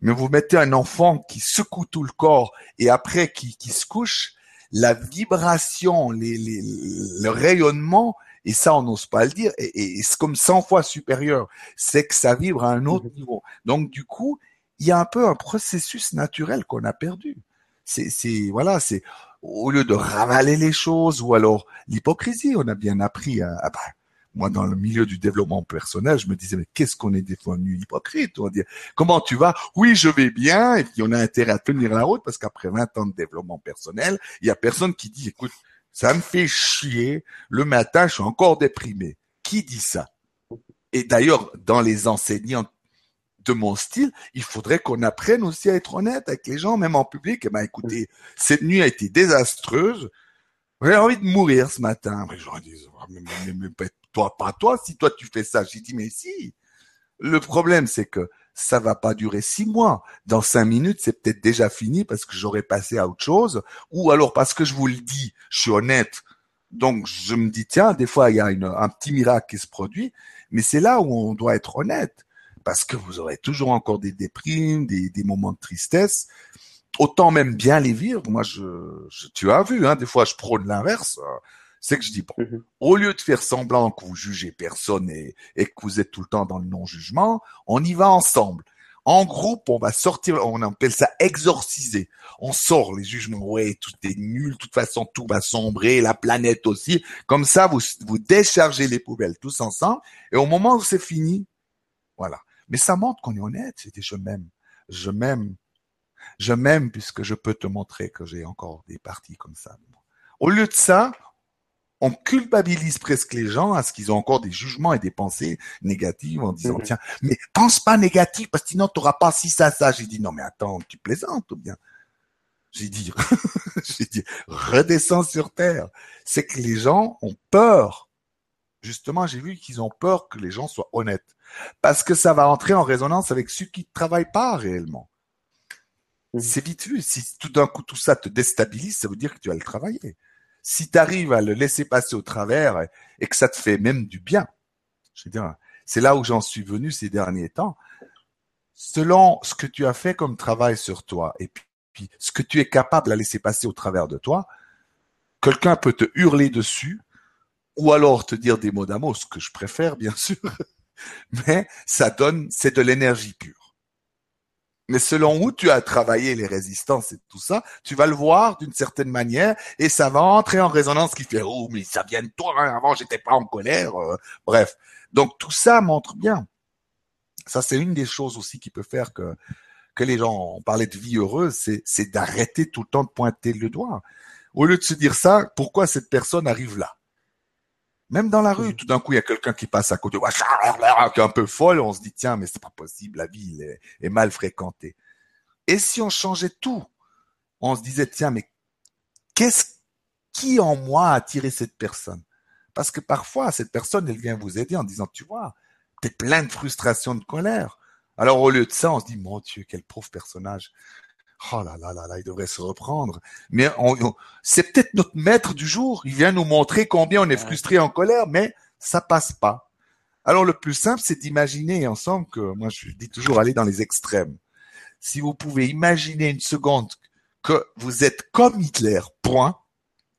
mais vous mettez un enfant qui secoue tout le corps et après qui, qui se couche, la vibration, les, les, le rayonnement, et ça on n'ose pas le dire, et, c'est comme 100 fois supérieur, c'est que ça vibre à un autre mhm. niveau. Donc du coup, il y a un peu un processus naturel qu'on a perdu. C'est, c'est voilà, c'est au lieu de ravaler les choses ou alors l'hypocrisie, on a bien appris à, bah, moi, dans le milieu du développement personnel, je me disais, mais qu'est-ce qu'on est devenu hypocrite? On va dire, comment tu vas? Oui, je vais bien. Et puis, on a intérêt à tenir la route parce qu'après 20 ans de développement personnel, il y a personne qui dit, écoute, ça me fait chier. Le matin, je suis encore déprimé. Qui dit ça? Et d'ailleurs, dans les enseignants de mon style, il faudrait qu'on apprenne aussi à être honnête avec les gens, même en public. Eh ben, écoutez, cette nuit a été désastreuse. J'ai envie de mourir ce matin. Mais je leur dis, mais, mais, mais, toi, pas toi, si toi tu fais ça. J'ai dit, mais si. Le problème, c'est que ça va pas durer six mois. Dans cinq minutes, c'est peut-être déjà fini parce que j'aurais passé à autre chose. Ou alors parce que je vous le dis, je suis honnête. Donc, je me dis, tiens, des fois, il y a une, un petit miracle qui se produit. Mais c'est là où on doit être honnête. Parce que vous aurez toujours encore des déprimes, des, des moments de tristesse autant même bien les vivre. Moi, je, tu as vu, hein, des fois, je prône l'inverse. C'est que je dis, bon, mhm. au lieu de faire semblant que vous jugez personne et, et, que vous êtes tout le temps dans le non-jugement, on y va ensemble. En groupe, on va sortir, on appelle ça exorciser. On sort les jugements, ouais, tout est nul, de toute façon, tout va sombrer, la planète aussi. Comme ça, vous, vous déchargez les poubelles tous ensemble, et au moment où c'est fini, voilà. Mais ça montre qu'on est honnête, c'était je m'aime. Je m'aime je m'aime puisque je peux te montrer que j'ai encore des parties comme ça. Au lieu de ça, on culpabilise presque les gens à ce qu'ils ont encore des jugements et des pensées négatives en disant, mhm. tiens, mais pense pas négatif parce que sinon tu n'auras pas si ça, ça. J'ai dit, non, mais attends, tu plaisantes ou bien? J'ai dit, j'ai dit, redescends sur terre. C'est que les gens ont peur. Justement, j'ai vu qu'ils ont peur que les gens soient honnêtes. Parce que ça va entrer en résonance avec ceux qui ne travaillent pas réellement. Mmh. C'est vite vu. Si tout d'un coup tout ça te déstabilise, ça veut dire que tu vas le travailler. Si tu arrives à le laisser passer au travers et que ça te fait même du bien, je veux dire, c'est là où j'en suis venu ces derniers temps. Selon ce que tu as fait comme travail sur toi et puis, ce que tu es capable à laisser passer au travers de toi, quelqu'un peut te hurler dessus ou alors te dire des mots d'amour, ce que je préfère bien sûr, mais ça donne, c'est de l'énergie pure. Mais selon où tu as travaillé les résistances et tout ça, tu vas le voir d'une certaine manière et ça va entrer en résonance qui fait oh mais ça vient de toi hein, avant j'étais pas en colère euh. bref. Donc tout ça montre bien. Ça c'est une des choses aussi qui peut faire que que les gens on parlait de vie heureuse c'est c'est d'arrêter tout le temps de pointer le doigt. Au lieu de se dire ça pourquoi cette personne arrive là? Même dans la rue, tout d'un coup, il y a quelqu'un qui passe à côté, qui est un peu folle, on se dit, tiens, mais c'est pas possible, la ville est, mal fréquentée. Et si on changeait tout, on se disait, tiens, mais qu'est-ce qui en moi a attiré cette personne? Parce que parfois, cette personne, elle vient vous aider en disant, tu vois, t'es plein de frustration, de colère. Alors, au lieu de ça, on se dit, mon Dieu, quel pauvre personnage. Oh là là là là, il devrait se reprendre. Mais c'est peut-être notre maître du jour. Il vient nous montrer combien on est frustré, en colère, mais ça passe pas. Alors le plus simple, c'est d'imaginer ensemble que, moi je dis toujours, aller dans les extrêmes. Si vous pouvez imaginer une seconde que vous êtes comme Hitler, point,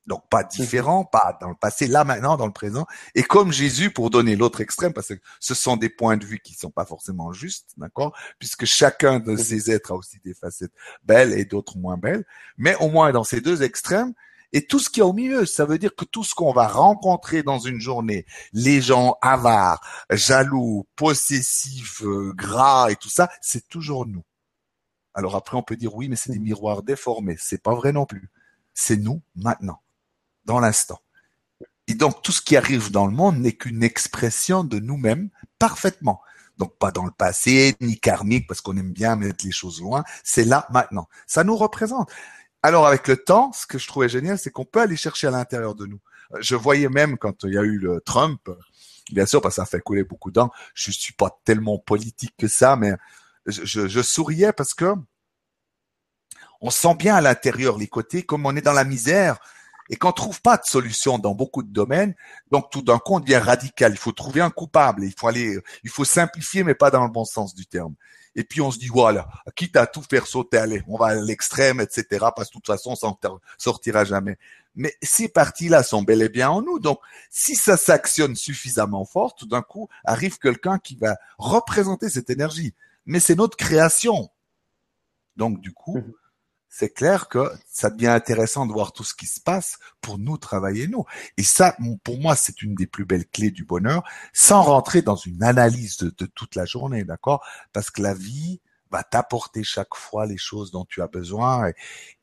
donc pas mhm. différent, pas dans le passé, là maintenant, dans le présent, et comme Jésus pour donner l'autre extrême, parce que ce sont des points de vue qui sont pas forcément justes, d'accord, puisque chacun de mhm. ces êtres a aussi des facettes belles et d'autres moins belles, mais au moins dans ces deux extrêmes, et tout ce qui est au milieu, ça veut dire que tout ce qu'on va rencontrer dans une journée, les gens avares, jaloux, possessifs, euh, gras et tout ça, c'est toujours nous. Alors après, on peut dire oui, mais c'est des mhm. miroirs déformés. C'est pas vrai non plus. C'est nous maintenant dans l'instant. Et donc tout ce qui arrive dans le monde n'est qu'une expression de nous-mêmes parfaitement. Donc pas dans le passé, ni karmique, parce qu'on aime bien mettre les choses loin. C'est là, maintenant. Ça nous représente. Alors avec le temps, ce que je trouvais génial, c'est qu'on peut aller chercher à l'intérieur de nous. Je voyais même quand il y a eu le Trump, bien sûr, parce que ça fait couler beaucoup d'encre. Je suis pas tellement politique que ça, mais je, je souriais parce que on sent bien à l'intérieur les côtés, comme on est dans la misère, et qu'on trouve pas de solution dans beaucoup de domaines, donc tout d'un coup on devient radical. Il faut trouver un coupable. Il faut aller, il faut simplifier, mais pas dans le bon sens du terme. Et puis on se dit voilà, quitte à tout faire sauter, allez, on va à l'extrême, etc. Parce que de toute façon, on s'en sortira jamais. Mais ces parties-là sont bel et bien en nous. Donc, si ça s'actionne suffisamment fort, tout d'un coup arrive quelqu'un qui va représenter cette énergie. Mais c'est notre création. Donc, du coup, mmh c'est clair que ça devient intéressant de voir tout ce qui se passe pour nous travailler nous. Et ça, pour moi, c'est une des plus belles clés du bonheur, sans rentrer dans une analyse de, toute la journée, d'accord? Parce que la vie va t'apporter chaque fois les choses dont tu as besoin.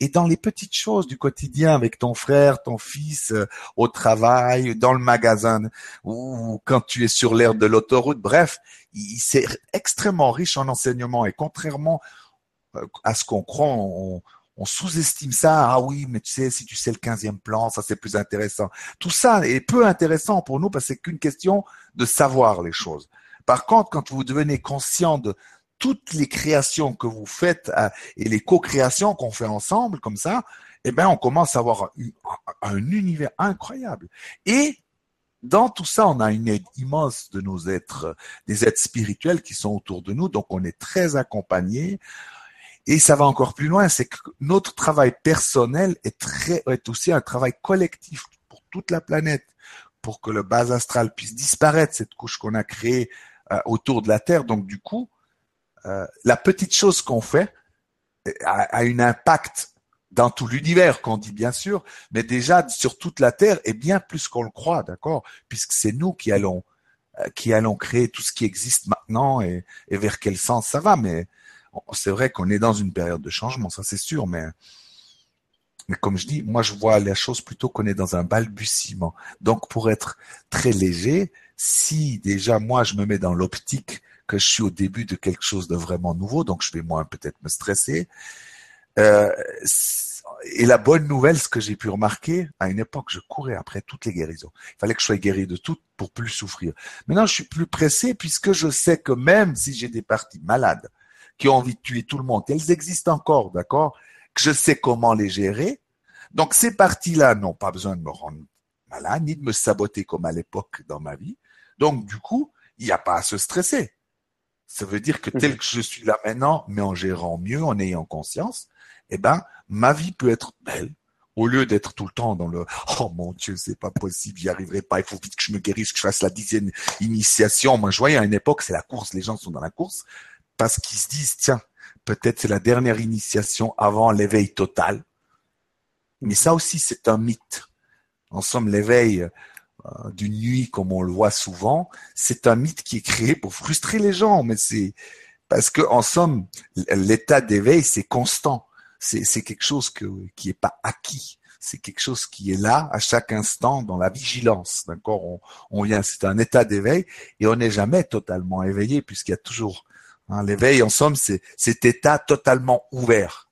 Et, dans les petites choses du quotidien, avec ton frère, ton fils, euh, au travail, dans le magasin, ou quand tu es sur l'air de l'autoroute, bref, c'est extrêmement riche en enseignement. Et contrairement à ce qu'on croit, on, sous-estime ça. Ah oui, mais tu sais, si tu sais le 15e plan, ça c'est plus intéressant. Tout ça est peu intéressant pour nous parce que c'est qu'une question de savoir les choses. Par contre, quand vous devenez conscient de toutes les créations que vous faites euh, et les co-créations qu'on fait ensemble, comme ça, eh ben, on commence à avoir un univers incroyable. Et dans tout ça, on a une aide immense de nos êtres, des êtres spirituels qui sont autour de nous, donc on est très accompagnés. Et ça va encore plus loin, c'est que notre travail personnel est très, est aussi un travail collectif pour toute la planète, pour que le bas astral puisse disparaître, cette couche qu'on a créée euh, autour de la Terre. Donc du coup, euh, la petite chose qu'on fait euh, a, a un impact dans tout l'univers qu'on dit bien sûr, mais déjà sur toute la Terre et bien plus qu'on le croit, d'accord, puisque c'est nous qui allons qui allons créer tout ce qui existe maintenant et, et vers quel sens ça va. Mais c'est vrai qu'on est dans une période de changement, ça c'est sûr, mais mais comme je dis, moi je vois la chose plutôt qu'on est dans un balbutiement. Donc pour être très léger, si déjà moi je me mets dans l'optique que je suis au début de quelque chose de vraiment nouveau, donc je vais moins peut-être me stresser. Euh, et la bonne nouvelle, ce que j'ai pu remarquer, à une époque, je courais après toutes les guérisons. Il fallait que je sois guéri de tout pour plus souffrir. Maintenant, je suis plus pressé puisque je sais que même si j'ai des parties malades, qui ont envie de tuer tout le monde. Elles existent encore, d'accord? Que je sais comment les gérer. Donc ces parties-là n'ont pas besoin de me rendre malade, ni de me saboter comme à l'époque dans ma vie. Donc du coup, il n'y a pas à se stresser. Ça veut dire que tel mhm. que je suis là maintenant, mais en gérant mieux, en ayant conscience, eh ben, ma vie peut être belle. Au lieu d'être tout le temps dans le oh mon Dieu c'est pas possible j'y arriverai pas il faut vite que je me guérisse que je fasse la dixième initiation moi je voyais à une époque c'est la course les gens sont dans la course parce qu'ils se disent, tiens, peut-être c'est la dernière initiation avant l'éveil total. Mais ça aussi, c'est un mythe. En somme, l'éveil euh, d'une nuit, comme on le voit souvent, c'est un mythe qui est créé pour frustrer les gens. Mais c'est parce que, en somme, l'état d'éveil, c'est constant. C'est quelque chose que, qui est pas acquis. C'est quelque chose qui est là à chaque instant dans la vigilance. D'accord? On, on vient, c'est un état d'éveil et on n'est jamais totalement éveillé puisqu'il y a toujours Hein, l'éveil, en somme, c'est cet état totalement ouvert.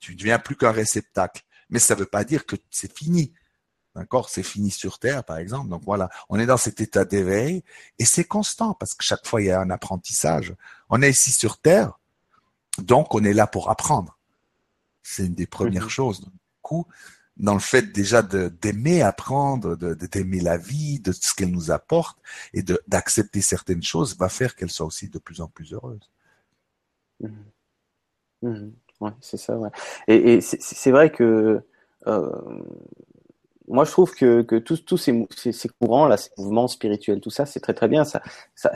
Tu ne deviens plus qu'un réceptacle. Mais ça ne veut pas dire que c'est fini. D'accord? C'est fini sur Terre, par exemple. Donc voilà, on est dans cet état d'éveil et c'est constant parce que chaque fois, il y a un apprentissage. On est ici sur Terre, donc on est là pour apprendre. C'est une des premières mhm. choses. Du coup, dans le fait déjà d'aimer apprendre, d'aimer la vie, de ce qu'elle nous apporte et d'accepter certaines choses va faire qu'elle soit aussi de plus en plus heureuse. Mmh. Mmh. Ouais, c'est ça. Ouais. Et, et c'est vrai que euh, moi je trouve que, tous, tous ces, ces, courants ces mouvements spirituels, tout ça, c'est très très bien. Ça,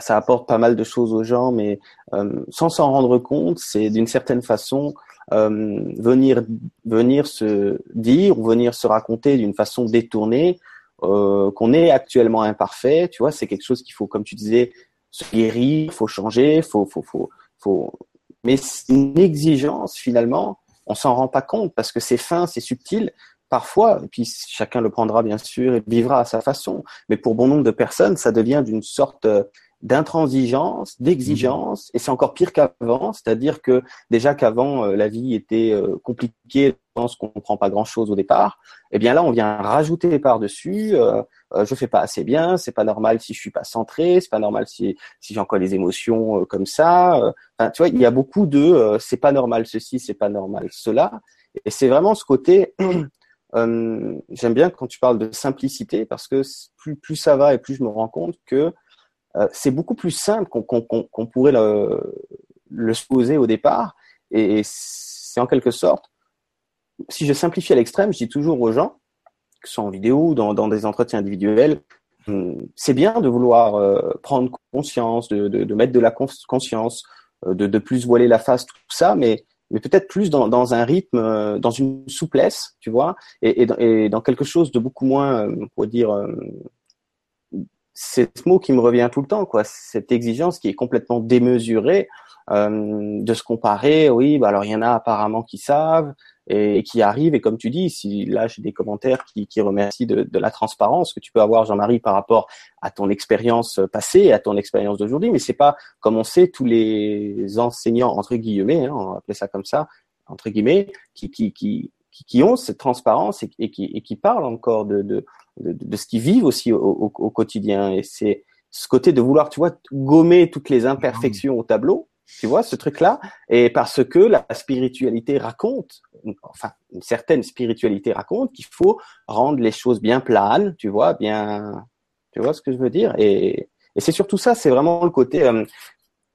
apporte pas mal de choses aux gens, mais euh, sans s'en rendre compte, c'est d'une certaine façon euh, venir venir se dire ou venir se raconter d'une façon détournée euh, qu'on est actuellement imparfait. Tu vois, c'est quelque chose qu'il faut, comme tu disais, se guérir, faut changer, faut faut faut faut. Mais c'est une exigence finalement. On s'en rend pas compte parce que c'est fin, c'est subtil parfois, et puis chacun le prendra bien sûr et vivra à sa façon, mais pour bon nombre de personnes, ça devient d'une sorte d'intransigeance, d'exigence, et c'est encore pire qu'avant, c'est-à-dire que déjà qu'avant euh, la vie était euh, compliquée, je pense qu'on comprend pas grand-chose au départ, et eh bien là on vient rajouter par-dessus, euh, euh, je fais pas assez bien, c'est pas normal si je suis pas centré, c'est pas normal si si j'ai encore les émotions comme ça, enfin, tu vois, il y a beaucoup de c'est pas normal ceci, c'est pas normal cela, et c'est vraiment ce côté j'aime bien quand tu parles de simplicité parce que plus ça va et plus je me rends compte que euh, c'est beaucoup plus simple qu'on pourrait le, le supposer au départ. Et, c'est en quelque sorte, si je simplifie à l'extrême, je dis toujours aux gens, que ce soit en vidéo dans, dans des entretiens individuels, hum, c'est bien de vouloir euh, prendre conscience, de, mettre de la conscience, euh, de, de plus voiler la face, tout ça, mais mais peut-être plus dans, dans, un rythme, euh, dans une souplesse, tu vois, et, et, dans quelque chose de beaucoup moins, euh, on dire, euh, c'est ce mot qui me revient tout le temps, quoi, cette exigence qui est complètement démesurée, euh, de se comparer. Oui, bah alors il y en a apparemment qui savent, et, qui arrive. Et comme tu dis, si là j'ai des commentaires qui, qui remercient de, de, la transparence que tu peux avoir, Jean-Marie, par rapport à ton expérience passée, à ton expérience d'aujourd'hui, mais c'est pas comme on sait tous les enseignants entre guillemets, hein, on appeler ça comme ça, entre guillemets, qui qui qui qui, ont cette transparence et, et, qui, et qui parlent encore de, de, de, de ce qu'ils vivent aussi au, au, au quotidien. Et c'est ce côté de vouloir, tu vois, gommer toutes les imperfections au tableau, tu vois, ce truc-là, et parce que la spiritualité raconte, enfin, une certaine spiritualité raconte qu'il faut rendre les choses bien planes, tu vois, bien, tu vois ce que je veux dire, et, c'est surtout ça, c'est vraiment le côté, euh,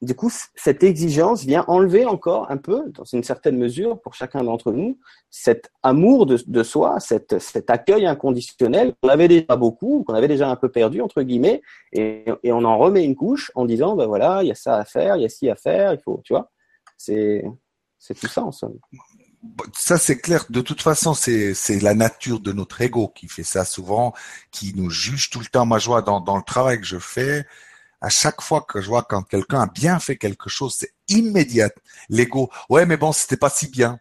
du coup, cette exigence vient enlever encore un peu, dans une certaine mesure, pour chacun d'entre nous, cet amour de, soi, cet, cet accueil inconditionnel qu'on avait déjà beaucoup, qu'on avait déjà un peu perdu, entre guillemets, et, on en remet une couche en disant, ben voilà, il y a ça à faire, il y a ci à faire, il faut, tu vois, c'est, c'est tout ça en somme. Ça c'est clair. De toute façon, c'est c'est la nature de notre ego qui fait ça souvent, qui nous juge tout le temps. Je vois dans dans le travail que je fais, à chaque fois que je vois quand quelqu'un a bien fait quelque chose, c'est immédiat. L'ego, ouais, mais bon, c'était pas si bien.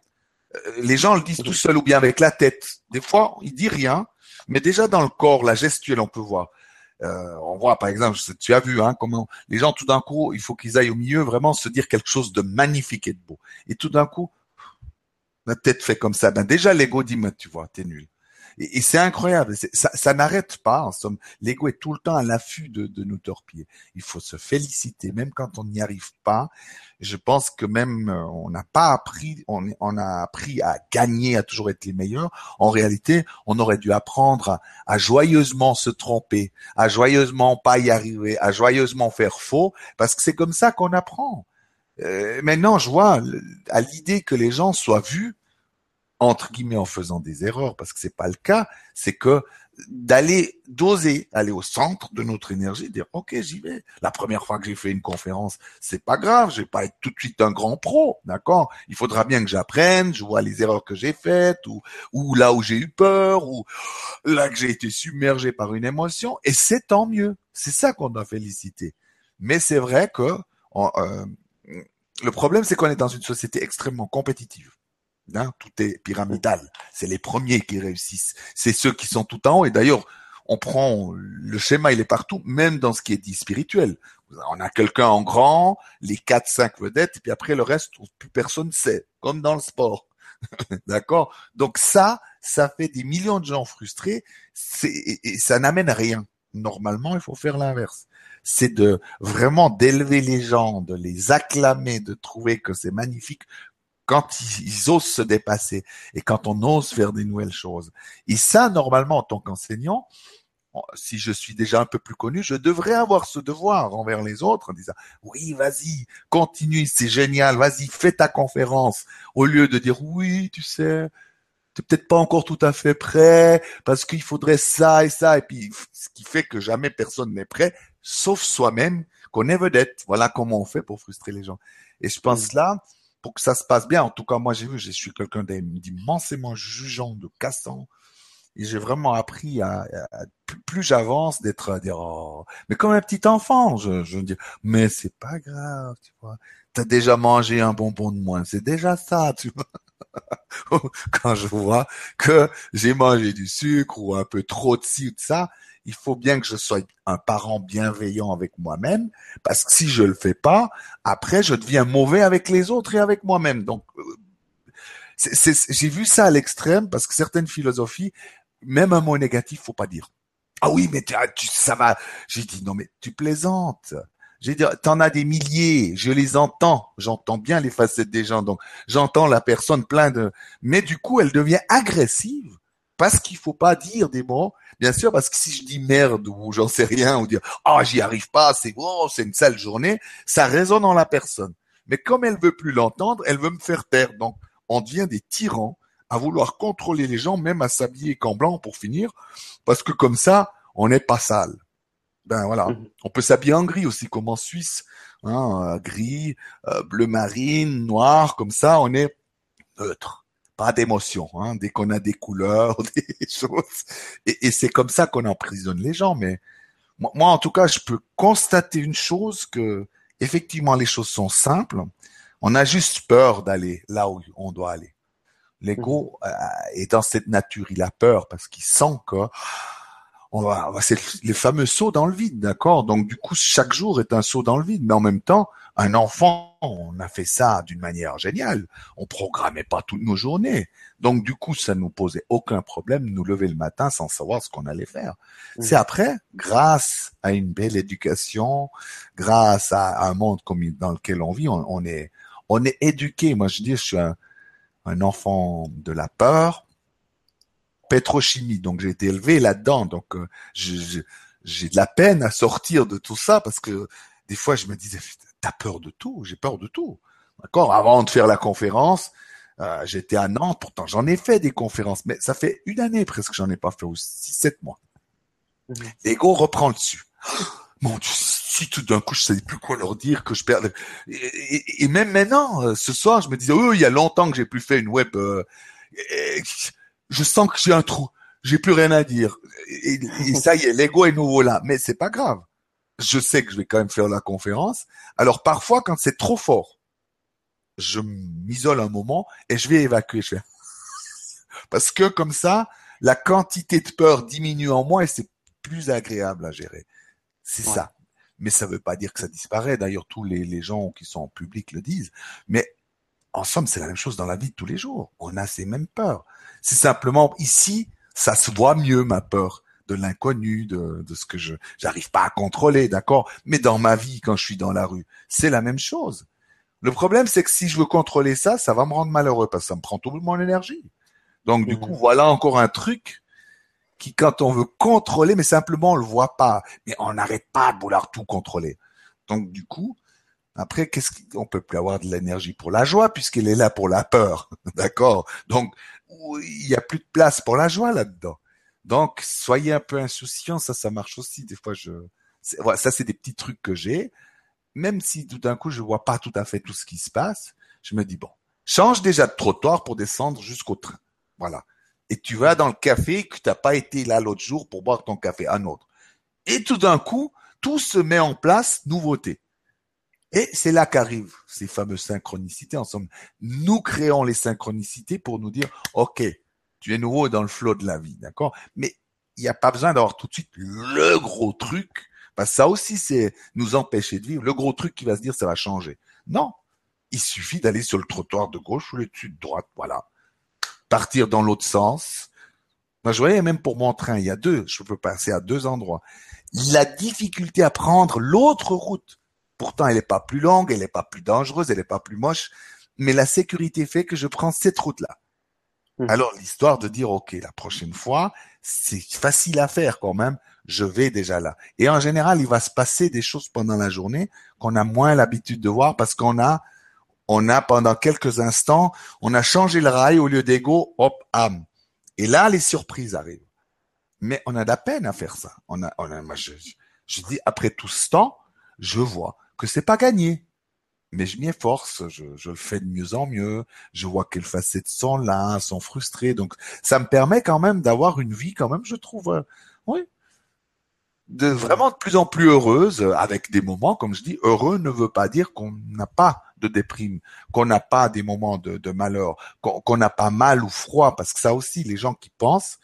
Euh, les gens le disent tout seul ou bien avec la tête. Des fois, il dit rien, mais déjà dans le corps, la gestuelle, on peut voir. Euh, on voit par exemple, tu as vu hein, comment les gens tout d'un coup, il faut qu'ils aillent au milieu, vraiment se dire quelque chose de magnifique et de beau. Et tout d'un coup, la tête fait comme ça. Ben déjà l'ego dit, mais tu vois, t'es nul. Et, c'est incroyable. Ça, ça n'arrête pas. En somme, l'ego est tout le temps à l'affût de, de nous torpiller. Il faut se féliciter, même quand on n'y arrive pas. Je pense que même euh, on n'a pas appris, on, on, a appris à gagner, à toujours être les meilleurs. En réalité, on aurait dû apprendre à, à joyeusement se tromper, à joyeusement pas y arriver, à joyeusement faire faux, parce que c'est comme ça qu'on apprend. Euh, maintenant, je vois à l'idée que les gens soient vus entre guillemets en faisant des erreurs parce que c'est pas le cas, c'est que d'aller d'oser aller au centre de notre énergie, dire ok j'y vais. La première fois que j'ai fait une conférence, c'est pas grave, je vais pas être tout de suite un grand pro, d'accord? Il faudra bien que j'apprenne, je vois les erreurs que j'ai faites ou ou là où j'ai eu peur ou là que j'ai été submergé par une émotion et c'est tant mieux. C'est ça qu'on doit féliciter. Mais c'est vrai que euh, le problème c'est qu'on est dans une société extrêmement compétitive. Tout est pyramidal. C'est les premiers qui réussissent. C'est ceux qui sont tout en haut. Et d'ailleurs, on prend le schéma, il est partout, même dans ce qui est dit spirituel. On a quelqu'un en grand, les quatre, cinq vedettes, et puis après le reste, plus personne sait, comme dans le sport. D'accord? Donc ça, ça fait des millions de gens frustrés, et ça n'amène à rien. Normalement, il faut faire l'inverse. C'est de vraiment d'élever les gens, de les acclamer, de trouver que c'est magnifique quand ils, osent se dépasser et quand on ose faire des nouvelles choses. Et ça, normalement, en tant qu'enseignant, si je suis déjà un peu plus connu, je devrais avoir ce devoir envers les autres en disant oui, vas-y, continue, c'est génial, vas-y, fais ta conférence, au lieu de dire oui, tu sais, t'es peut-être pas encore tout à fait prêt parce qu'il faudrait ça et ça et puis ce qui fait que jamais personne n'est prêt, sauf soi-même qu'on est vedette. Voilà comment on fait pour frustrer les gens. Et je pense mmh. là, pour que ça se passe bien. En tout cas, moi, j'ai vu, je suis quelqu'un d'immensément jugeant, de cassant. Et j'ai vraiment appris à, plus, j'avance d'être à dire oh, mais comme un petit enfant, je, je dis mais c'est pas grave, tu vois. T'as déjà mangé un bonbon de moins, c'est déjà ça, tu vois. Quand je vois que j'ai mangé du sucre ou un peu trop de ci ou de ça, il faut bien que je sois un parent bienveillant avec moi-même, parce que si je le fais pas, après je deviens mauvais avec les autres et avec moi-même. Donc, euh, j'ai vu ça à l'extrême parce que certaines philosophies, même un mot négatif, faut pas dire. Ah oui, mais tu, ça va. J'ai dit non, mais tu plaisantes. J'ai dit, t'en as des milliers, je les entends, j'entends bien les facettes des gens, donc j'entends la personne plein de, mais du coup, elle devient agressive parce qu'il faut pas dire des mots Bien sûr, parce que si je dis merde ou j'en sais rien, ou dire ah oh, j'y arrive pas, c'est oh, c'est une sale journée, ça résonne en la personne. Mais comme elle veut plus l'entendre, elle veut me faire taire. Donc on devient des tyrans à vouloir contrôler les gens, même à s'habiller qu'en blanc pour finir, parce que comme ça, on n'est pas sale. Ben voilà, mhm. on peut s'habiller en gris aussi, comme en Suisse, hein, gris, euh, bleu marine, noir, comme ça, on est neutre, pas d'émotion. Hein, dès qu'on a des couleurs, des choses, et, et c'est comme ça qu'on emprisonne les gens. Mais moi, moi, en tout cas, je peux constater une chose que effectivement les choses sont simples. On a juste peur d'aller là où on doit aller. L'ego mmh. euh, est dans cette nature, il a peur parce qu'il sent que on va, c'est les fameux sauts dans le vide, d'accord? Donc du coup, chaque jour est un saut dans le vide, mais en même temps, un enfant, on a fait ça d'une manière géniale. On programmait pas toutes nos journées, donc du coup, ça nous posait aucun problème de nous lever le matin sans savoir ce qu'on allait faire. Mmh. C'est après, grâce à une belle éducation, grâce à un monde comme dans lequel on vit, on, est on est éduqué. Moi, je dis, je suis un, un enfant de la peur, pétrochimie. Donc j'ai été élevé là-dedans. Donc euh, j'ai de la peine à sortir de tout ça parce que des fois je me disais t'as peur de tout, j'ai peur de tout. D'accord. Avant de faire la conférence, euh, j'étais à Nantes. Pourtant j'en ai fait des conférences, mais ça fait une année presque que j'en ai pas fait, ou six sept mois. Mmh. L'ego reprend le dessus. Mon Dieu, si tout d'un coup je savais plus quoi leur dire, que je perds. Et, même maintenant, euh, ce soir, je me disais, oh, il y a longtemps que j'ai plus fait une web je sens que j'ai un trou, j'ai plus rien à dire. Et, ça y est, l'ego est nouveau là, mais c'est pas grave. Je sais que je vais quand même faire la conférence. Alors parfois, quand c'est trop fort, je m'isole un moment et je vais évacuer. Je fais... Parce que comme ça, la quantité de peur diminue en moi et c'est plus agréable à gérer. C'est ça. Mais ça veut pas dire que ça disparaît. D'ailleurs, tous les, les gens qui sont en public le disent. Mais en somme, c'est la même chose dans la vie de tous les jours. On a ces mêmes peurs. C'est simplement ici, ça se voit mieux ma peur de l'inconnu, de, de, ce que je j'arrive pas à contrôler, d'accord? Mais dans ma vie, quand je suis dans la rue, c'est la même chose. Le problème, c'est que si je veux contrôler ça, ça va me rendre malheureux parce que ça me prend tout mon énergie. Donc du coup, voilà encore un truc qui, quand on veut contrôler, mais simplement on le voit pas, mais on n'arrête pas de vouloir tout contrôler. Donc du coup, après, qu'est-ce qu'on peut plus avoir de l'énergie pour la joie puisqu'elle est là pour la peur, d'accord? Donc, il y a plus de place pour la joie là-dedans. Donc, soyez un peu insouciant, ça, ça marche aussi. Des fois, je, voilà, ça, c'est des petits trucs que j'ai. Même si tout d'un coup, je vois pas tout à fait tout ce qui se passe, je me dis bon, change déjà de trottoir pour descendre jusqu'au train. Voilà. Et tu vas dans le café que tu n'as pas été là l'autre jour pour boire ton café, un autre. Et tout d'un coup, tout se met en place, nouveauté. Et c'est là qu'arrivent ces fameuses synchronicités. En somme, nous créons les synchronicités pour nous dire, OK, tu es nouveau dans le flot de la vie, d'accord? Mais il n'y a pas besoin d'avoir tout de suite le gros truc, parce que ça aussi, c'est nous empêcher de vivre. Le gros truc qui va se dire, ça va changer. Non, il suffit d'aller sur le trottoir de gauche ou le dessus de droite, voilà. Partir dans l'autre sens. Moi, je voyais même pour mon train, il y a deux, je peux passer à deux endroits. La difficulté à prendre l'autre route Pourtant, elle n'est pas plus longue, elle n'est pas plus dangereuse, elle n'est pas plus moche, mais la sécurité fait que je prends cette route-là. Mmh. Alors, l'histoire de dire, OK, la prochaine fois, c'est facile à faire quand même, je vais déjà là. Et en général, il va se passer des choses pendant la journée qu'on a moins l'habitude de voir parce qu'on a, on a pendant quelques instants, on a changé le rail au lieu d'ego, hop, âme. Et là, les surprises arrivent. Mais on a de la peine à faire ça. On a, on a, je, je dis, après tout ce temps, je vois que c'est pas gagné. Mais je m'y efforce, je, je, le fais de mieux en mieux, je vois quelles facettes sont là, sont frustrées, donc ça me permet quand même d'avoir une vie quand même, je trouve, euh, oui, de vraiment de plus en plus heureuse, avec des moments, comme je dis, heureux ne veut pas dire qu'on n'a pas de déprime, qu'on n'a pas des moments de, de malheur, qu'on n'a pas mal ou froid, parce que ça aussi, les gens qui pensent,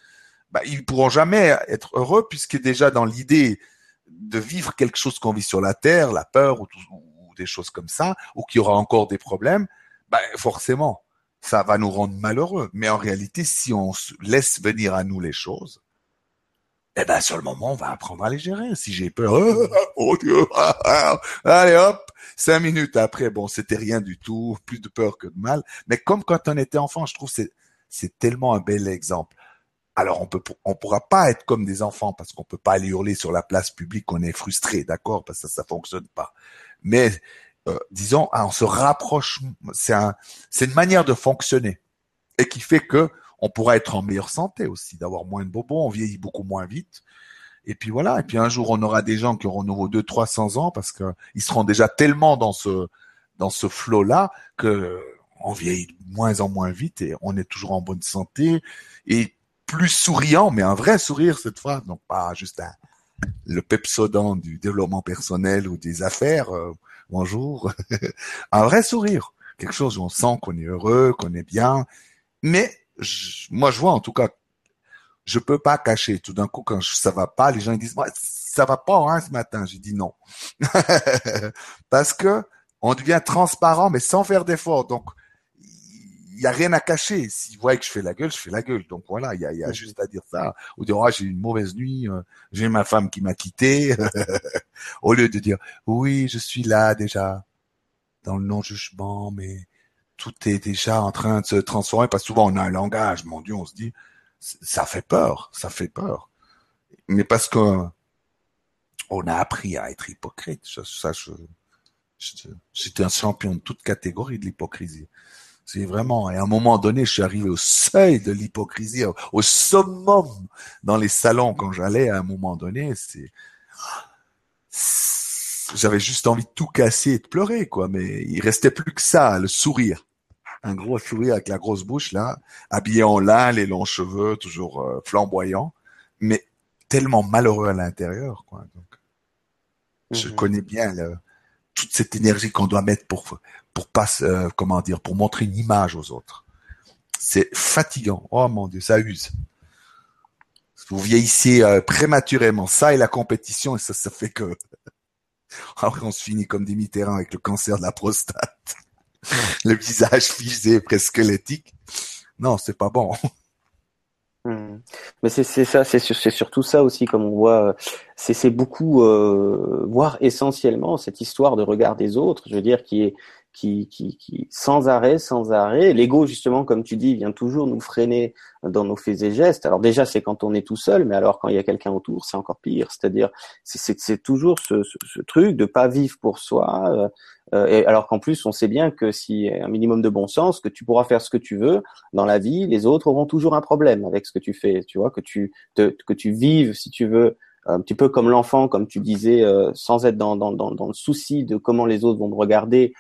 bah, ils pourront jamais être heureux puisque déjà dans l'idée de vivre quelque chose qu'on vit sur la terre, la peur ou, des choses comme ça, ou qu'il y aura encore des problèmes, ben forcément, ça va nous rendre malheureux. Mais en réalité, si on laisse venir à nous les choses, eh ben sur le moment, on va apprendre à les gérer. Si j'ai peur, oh Dieu, allez hop, cinq minutes après, bon, c'était rien du tout, plus de peur que de mal. Mais comme quand on était enfant, je trouve c'est c'est tellement un bel exemple. Alors on peut, on pourra pas être comme des enfants parce qu'on peut pas aller hurler sur la place publique qu'on est frustré, d'accord, parce que ça, ça fonctionne pas. Mais euh, disons, on se rapproche. C'est un, c'est une manière de fonctionner et qui fait que on pourra être en meilleure santé aussi, d'avoir moins de bobos, on vieillit beaucoup moins vite. Et puis voilà. Et puis un jour, on aura des gens qui auront nouveau 2 300 ans parce que ils seront déjà tellement dans ce dans ce flot là que on vieillit moins en moins vite et on est toujours en bonne santé et plus souriant, mais un vrai sourire cette fois, donc pas juste un, le pepsodent du développement personnel ou des affaires. Euh, bonjour, un vrai sourire, quelque chose où on sent qu'on est heureux, qu'on est bien. Mais moi, je vois en tout cas, je peux pas cacher. Tout d'un coup, quand ça va pas, les gens disent ça va pas hein, ce matin. J'ai dit non parce que on devient transparent, mais sans faire d'effort. Donc il y a rien à cacher. S'ils voient que je fais la gueule, je fais la gueule. Donc voilà, il y a, y a juste à dire ça. Ou dire, oh, j'ai une mauvaise nuit, euh, j'ai ma femme qui m'a quitté. Au lieu de dire, oui, je suis là déjà, dans le non-jugement, mais tout est déjà en train de se transformer. Parce que souvent, on a un langage, mon Dieu, on se dit, ça fait peur, ça fait peur. Mais parce que on a appris à être hypocrite. Ça, ça je, j'étais un champion de toute catégorie de l'hypocrisie. C'est vraiment, et à un moment donné, je suis arrivé au seuil de l'hypocrisie, au summum dans les salons quand j'allais à un moment donné, c'est, j'avais juste envie de tout casser et de pleurer, quoi, mais il restait plus que ça, le sourire. Un gros sourire avec la grosse bouche, là, habillé en lin, les longs cheveux, toujours euh, flamboyants, mais tellement malheureux à l'intérieur, quoi. Donc, je mhm. connais bien le, toute cette énergie qu'on doit mettre pour pour pas euh, comment dire pour montrer une image aux autres. C'est fatigant. Oh mon dieu, ça use. Vous vieillissez euh, prématurément. Ça et la compétition, et ça, ça fait que après on se finit comme des Mitterrand avec le cancer de la prostate, le visage figé, presque squelettique. Non, c'est pas bon. Hmm. Mais c'est ça, c'est surtout ça aussi, comme on voit, c'est beaucoup, euh, voire essentiellement, cette histoire de regard des autres, je veux dire, qui est qui, qui, qui sans arrêt, sans arrêt. L'ego, justement, comme tu dis, vient toujours nous freiner dans nos faits et gestes. Alors déjà, c'est quand on est tout seul, mais alors quand il y a quelqu'un autour, c'est encore pire. C'est-à-dire, c'est toujours ce, ce, ce, truc de pas vivre pour soi. Euh, euh, et alors qu'en plus, on sait bien que si un minimum de bon sens, que tu pourras faire ce que tu veux dans la vie, les autres auront toujours un problème avec ce que tu fais. Tu vois, que tu te, que tu vives, si tu veux, un petit peu comme l'enfant, comme tu disais, euh, sans être dans, dans, dans, dans, le souci de comment les autres vont me regarder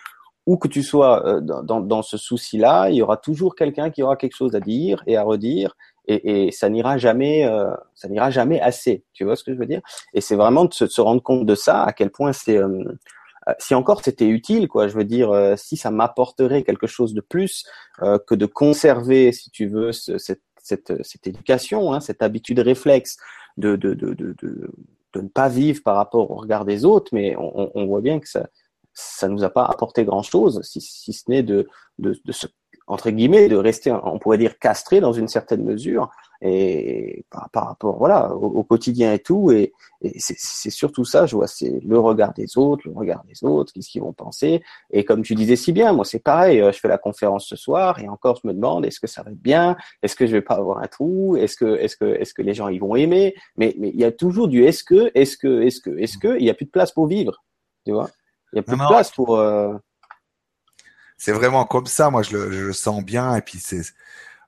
où que tu sois euh, dans, dans, ce souci-là, il y aura toujours quelqu'un qui aura quelque chose à dire et à redire, et, et ça n'ira jamais, euh, ça n'ira jamais assez. Tu vois ce que je veux dire? Et c'est vraiment de se, rendre compte de ça, à quel point c'est, euh, si encore c'était utile, quoi. Je veux dire, si ça m'apporterait quelque chose de plus que de conserver, si tu veux, cette, cette, cette éducation, hein, cette habitude réflexe de de, de, de, de, de ne pas vivre par rapport au regard des autres, mais on, on voit bien que ça ça nous a pas apporté grand chose, si, si ce n'est de, de, de se, entre guillemets, de rester, on pourrait dire, castré dans une certaine mesure, et par, par rapport, voilà, au, quotidien et tout, et, et c'est surtout ça, je vois, c'est le regard des autres, le regard des autres, qu'est-ce qu'ils vont penser, et comme tu disais si bien, moi c'est pareil, euh, je fais la conférence ce soir, et encore je me demande, est-ce que ça va être bien, est-ce que je vais pas avoir un trou, est-ce que, est-ce que, est-ce que les gens ils vont aimer, mais, mais il y a toujours du est-ce que, est-ce que, est-ce que, est-ce que, il y a plus de place pour vivre, tu vois? Il y a plus de place pour. Euh, c'est vraiment comme ça, moi je le, je le sens bien et puis c'est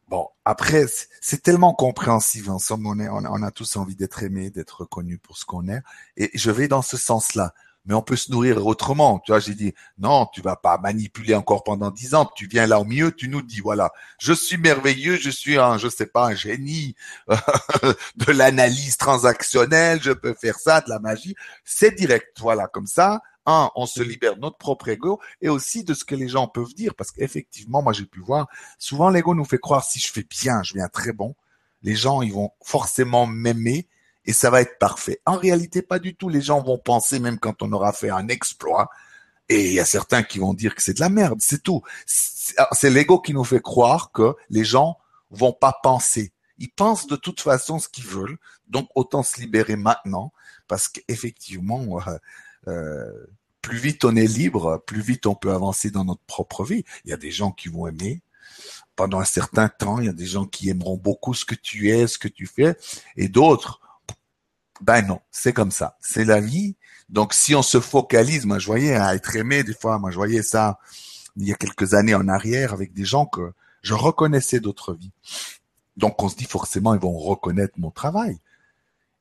bon. Après, c'est tellement compréhensif. En somme, on, est, on, a tous envie d'être aimé, d'être reconnu pour ce qu'on est, et je vais dans ce sens-là. Mais on peut se nourrir autrement. Tu vois, j'ai dit non, tu vas pas manipuler encore pendant dix ans. Tu viens là au milieu, tu nous dis voilà, je suis merveilleux, je suis un, je sais pas, un génie de l'analyse transactionnelle, je peux faire ça, de la magie. C'est direct, voilà, comme ça un, on se libère de notre propre ego et aussi de ce que les gens peuvent dire. Parce qu'effectivement, moi j'ai pu voir, souvent l'ego nous fait croire si je fais bien, je viens très bon, les gens ils vont forcément m'aimer et ça va être parfait. En réalité, pas du tout. Les gens vont penser même quand on aura fait un exploit. Et il y a certains qui vont dire que c'est de la merde, c'est tout. C'est l'ego qui nous fait croire que les gens vont pas penser. Ils pensent de toute façon ce qu'ils veulent, donc autant se libérer maintenant, parce qu'effectivement, euh, euh, plus vite on est libre, plus vite on peut avancer dans notre propre vie. Il y a des gens qui vont aimer pendant un certain temps, il y a des gens qui aimeront beaucoup ce que tu es, ce que tu fais, et d'autres, ben non, c'est comme ça, c'est la vie. Donc si on se focalise, moi je voyais à être aimé des fois, moi je voyais ça il y a quelques années en arrière avec des gens que je reconnaissais d'autres vies. Donc on se dit forcément ils vont reconnaître mon travail.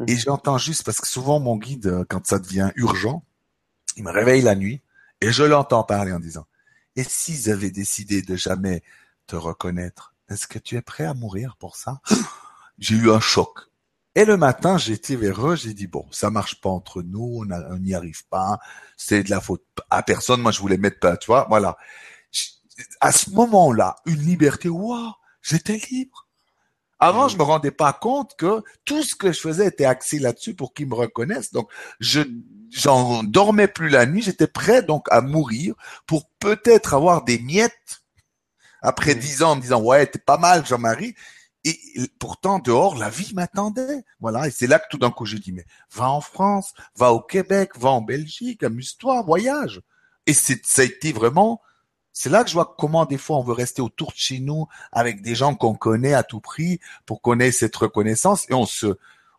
Et j'entends juste parce que souvent mon guide, quand ça devient urgent, il me réveille la nuit et je l'entends parler en disant Et s'ils avaient décidé de jamais te reconnaître, est-ce que tu es prêt à mourir pour ça J'ai eu un choc. Et le matin, j'étais vers eux, j'ai dit, bon, ça marche pas entre nous, on n'y arrive pas, c'est de la faute à personne, moi je voulais mettre pas, tu vois, voilà. À ce moment-là, une liberté, waouh, j'étais libre. Avant, je me rendais pas compte que tout ce que je faisais était axé là-dessus pour qu'ils me reconnaissent. Donc, je j'en dormais plus la nuit. J'étais prêt donc à mourir pour peut-être avoir des miettes après dix ans en me disant ouais t'es pas mal Jean-Marie. Et pourtant dehors la vie m'attendait. Voilà. Et c'est là que tout d'un coup j'ai dit mais va en France, va au Québec, va en Belgique, amuse-toi, voyage. Et c'est ça a été vraiment c'est là que je vois comment des fois on veut rester autour de chez nous avec des gens qu'on connaît à tout prix pour qu'on ait cette reconnaissance et on se,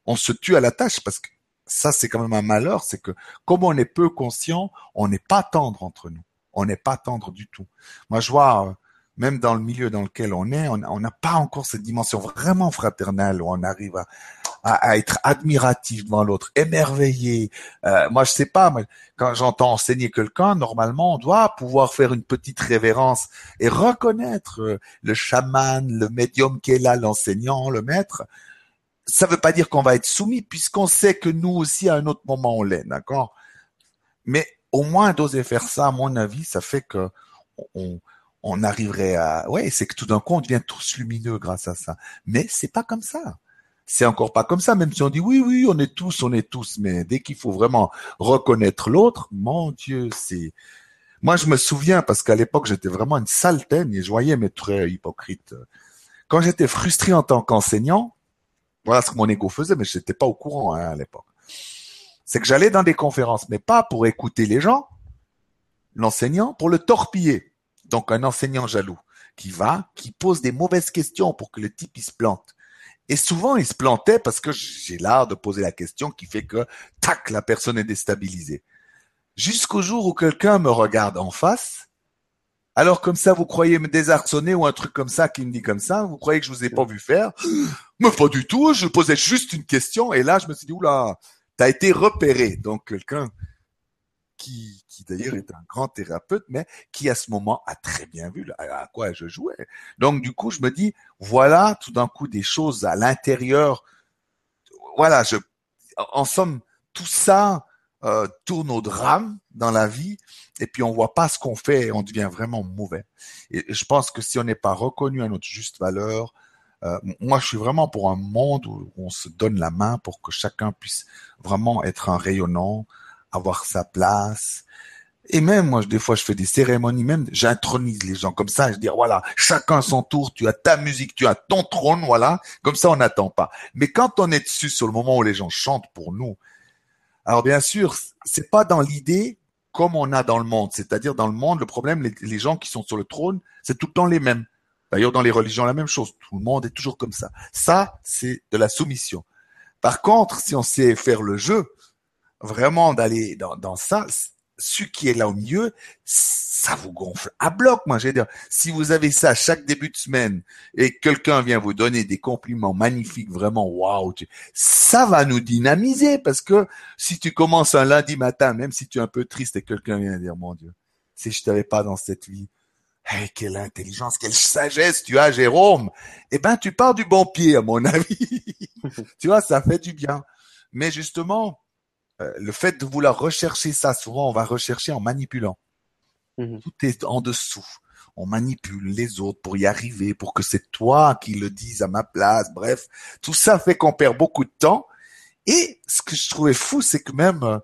on se tue à la tâche parce que ça c'est quand même un malheur, c'est que comme on est peu conscient, on n'est pas tendre entre nous. On n'est pas tendre du tout. Moi je vois, euh, même dans le milieu dans lequel on est, on n'a pas encore cette dimension vraiment fraternelle où on arrive à, être admiratif devant l'autre, émerveillé. Euh, moi, je sais pas, quand j'entends enseigner quelqu'un, normalement, on doit pouvoir faire une petite révérence et reconnaître euh, le chaman, le médium qui est là, l'enseignant, le maître. Ça veut pas dire qu'on va être soumis, puisqu'on sait que nous aussi, à un autre moment, on l'est, d'accord? Mais au moins d'oser faire ça, à mon avis, ça fait que on, on arriverait à ouais c'est que tout d'un coup on devient tous lumineux grâce à ça mais c'est pas comme ça c'est encore pas comme ça, même si on dit oui, oui, on est tous, on est tous, mais dès qu'il faut vraiment reconnaître l'autre, mon Dieu, c'est. Moi, je me souviens parce qu'à l'époque, j'étais vraiment une sale et je voyais mes traits hypocrites. Quand j'étais frustré en tant qu'enseignant, voilà ce que mon ego faisait, mais je pas au courant hein, à l'époque. C'est que j'allais dans des conférences, mais pas pour écouter les gens, l'enseignant, pour le torpiller. Donc un enseignant jaloux qui va, qui pose des mauvaises questions pour que le type il se plante. Et souvent, il se plantait parce que j'ai l'art de poser la question qui fait que, tac, la personne est déstabilisée. Jusqu'au jour où quelqu'un me regarde en face. Alors comme ça, vous croyez me désarçonner ou un truc comme ça qui me dit comme ça Vous croyez que je vous ai pas vu faire? Mais pas du tout. Je posais juste une question et là, je me suis dit oula, t'as été repéré. Donc quelqu'un qui, qui d'ailleurs est un grand thérapeute, mais qui à ce moment a très bien vu à quoi je jouais. Donc du coup, je me dis, voilà tout d'un coup des choses à l'intérieur. Voilà, je, en somme, tout ça euh, tourne au drame dans la vie, et puis on voit pas ce qu'on fait, et on devient vraiment mauvais. Et je pense que si on n'est pas reconnu à notre juste valeur, euh, moi, je suis vraiment pour un monde où on se donne la main pour que chacun puisse vraiment être un rayonnant, avoir sa place. Et même moi, des fois, je fais des cérémonies, même j'intronise les gens comme ça. Je dis voilà, chacun son tour. Tu as ta musique, tu as ton trône, voilà. Comme ça, on n'attend pas. Mais quand on est dessus sur le moment où les gens chantent pour nous, alors bien sûr, c'est pas dans l'idée comme on a dans le monde. C'est-à-dire dans le monde, le problème, les, gens qui sont sur le trône, c'est tout le temps les mêmes. D'ailleurs, dans les religions, la même chose. Tout le monde est toujours comme ça. Ça, c'est de la soumission. Par contre, si on sait faire le jeu, vraiment d'aller dans, dans ça, ce qui est là au milieu, ça vous gonfle à bloc, moi, j'ai dire. Si vous avez ça chaque début de semaine et quelqu'un vient vous donner des compliments magnifiques, vraiment, waouh, ça va nous dynamiser parce que si tu commences un lundi matin, même si tu es un peu triste et quelqu'un vient dire, mon Dieu, si je t'avais pas dans cette vie, hey, quelle intelligence, quelle sagesse tu as, Jérôme. Eh ben, tu pars du bon pied, à mon avis. tu vois, ça fait du bien. Mais justement, le fait de vouloir rechercher ça, souvent on va rechercher en manipulant. Mhm. Tout est en dessous. On manipule les autres pour y arriver, pour que c'est toi qui le dises à ma place. Bref, tout ça fait qu'on perd beaucoup de temps. Et ce que je trouvais fou, c'est que même euh,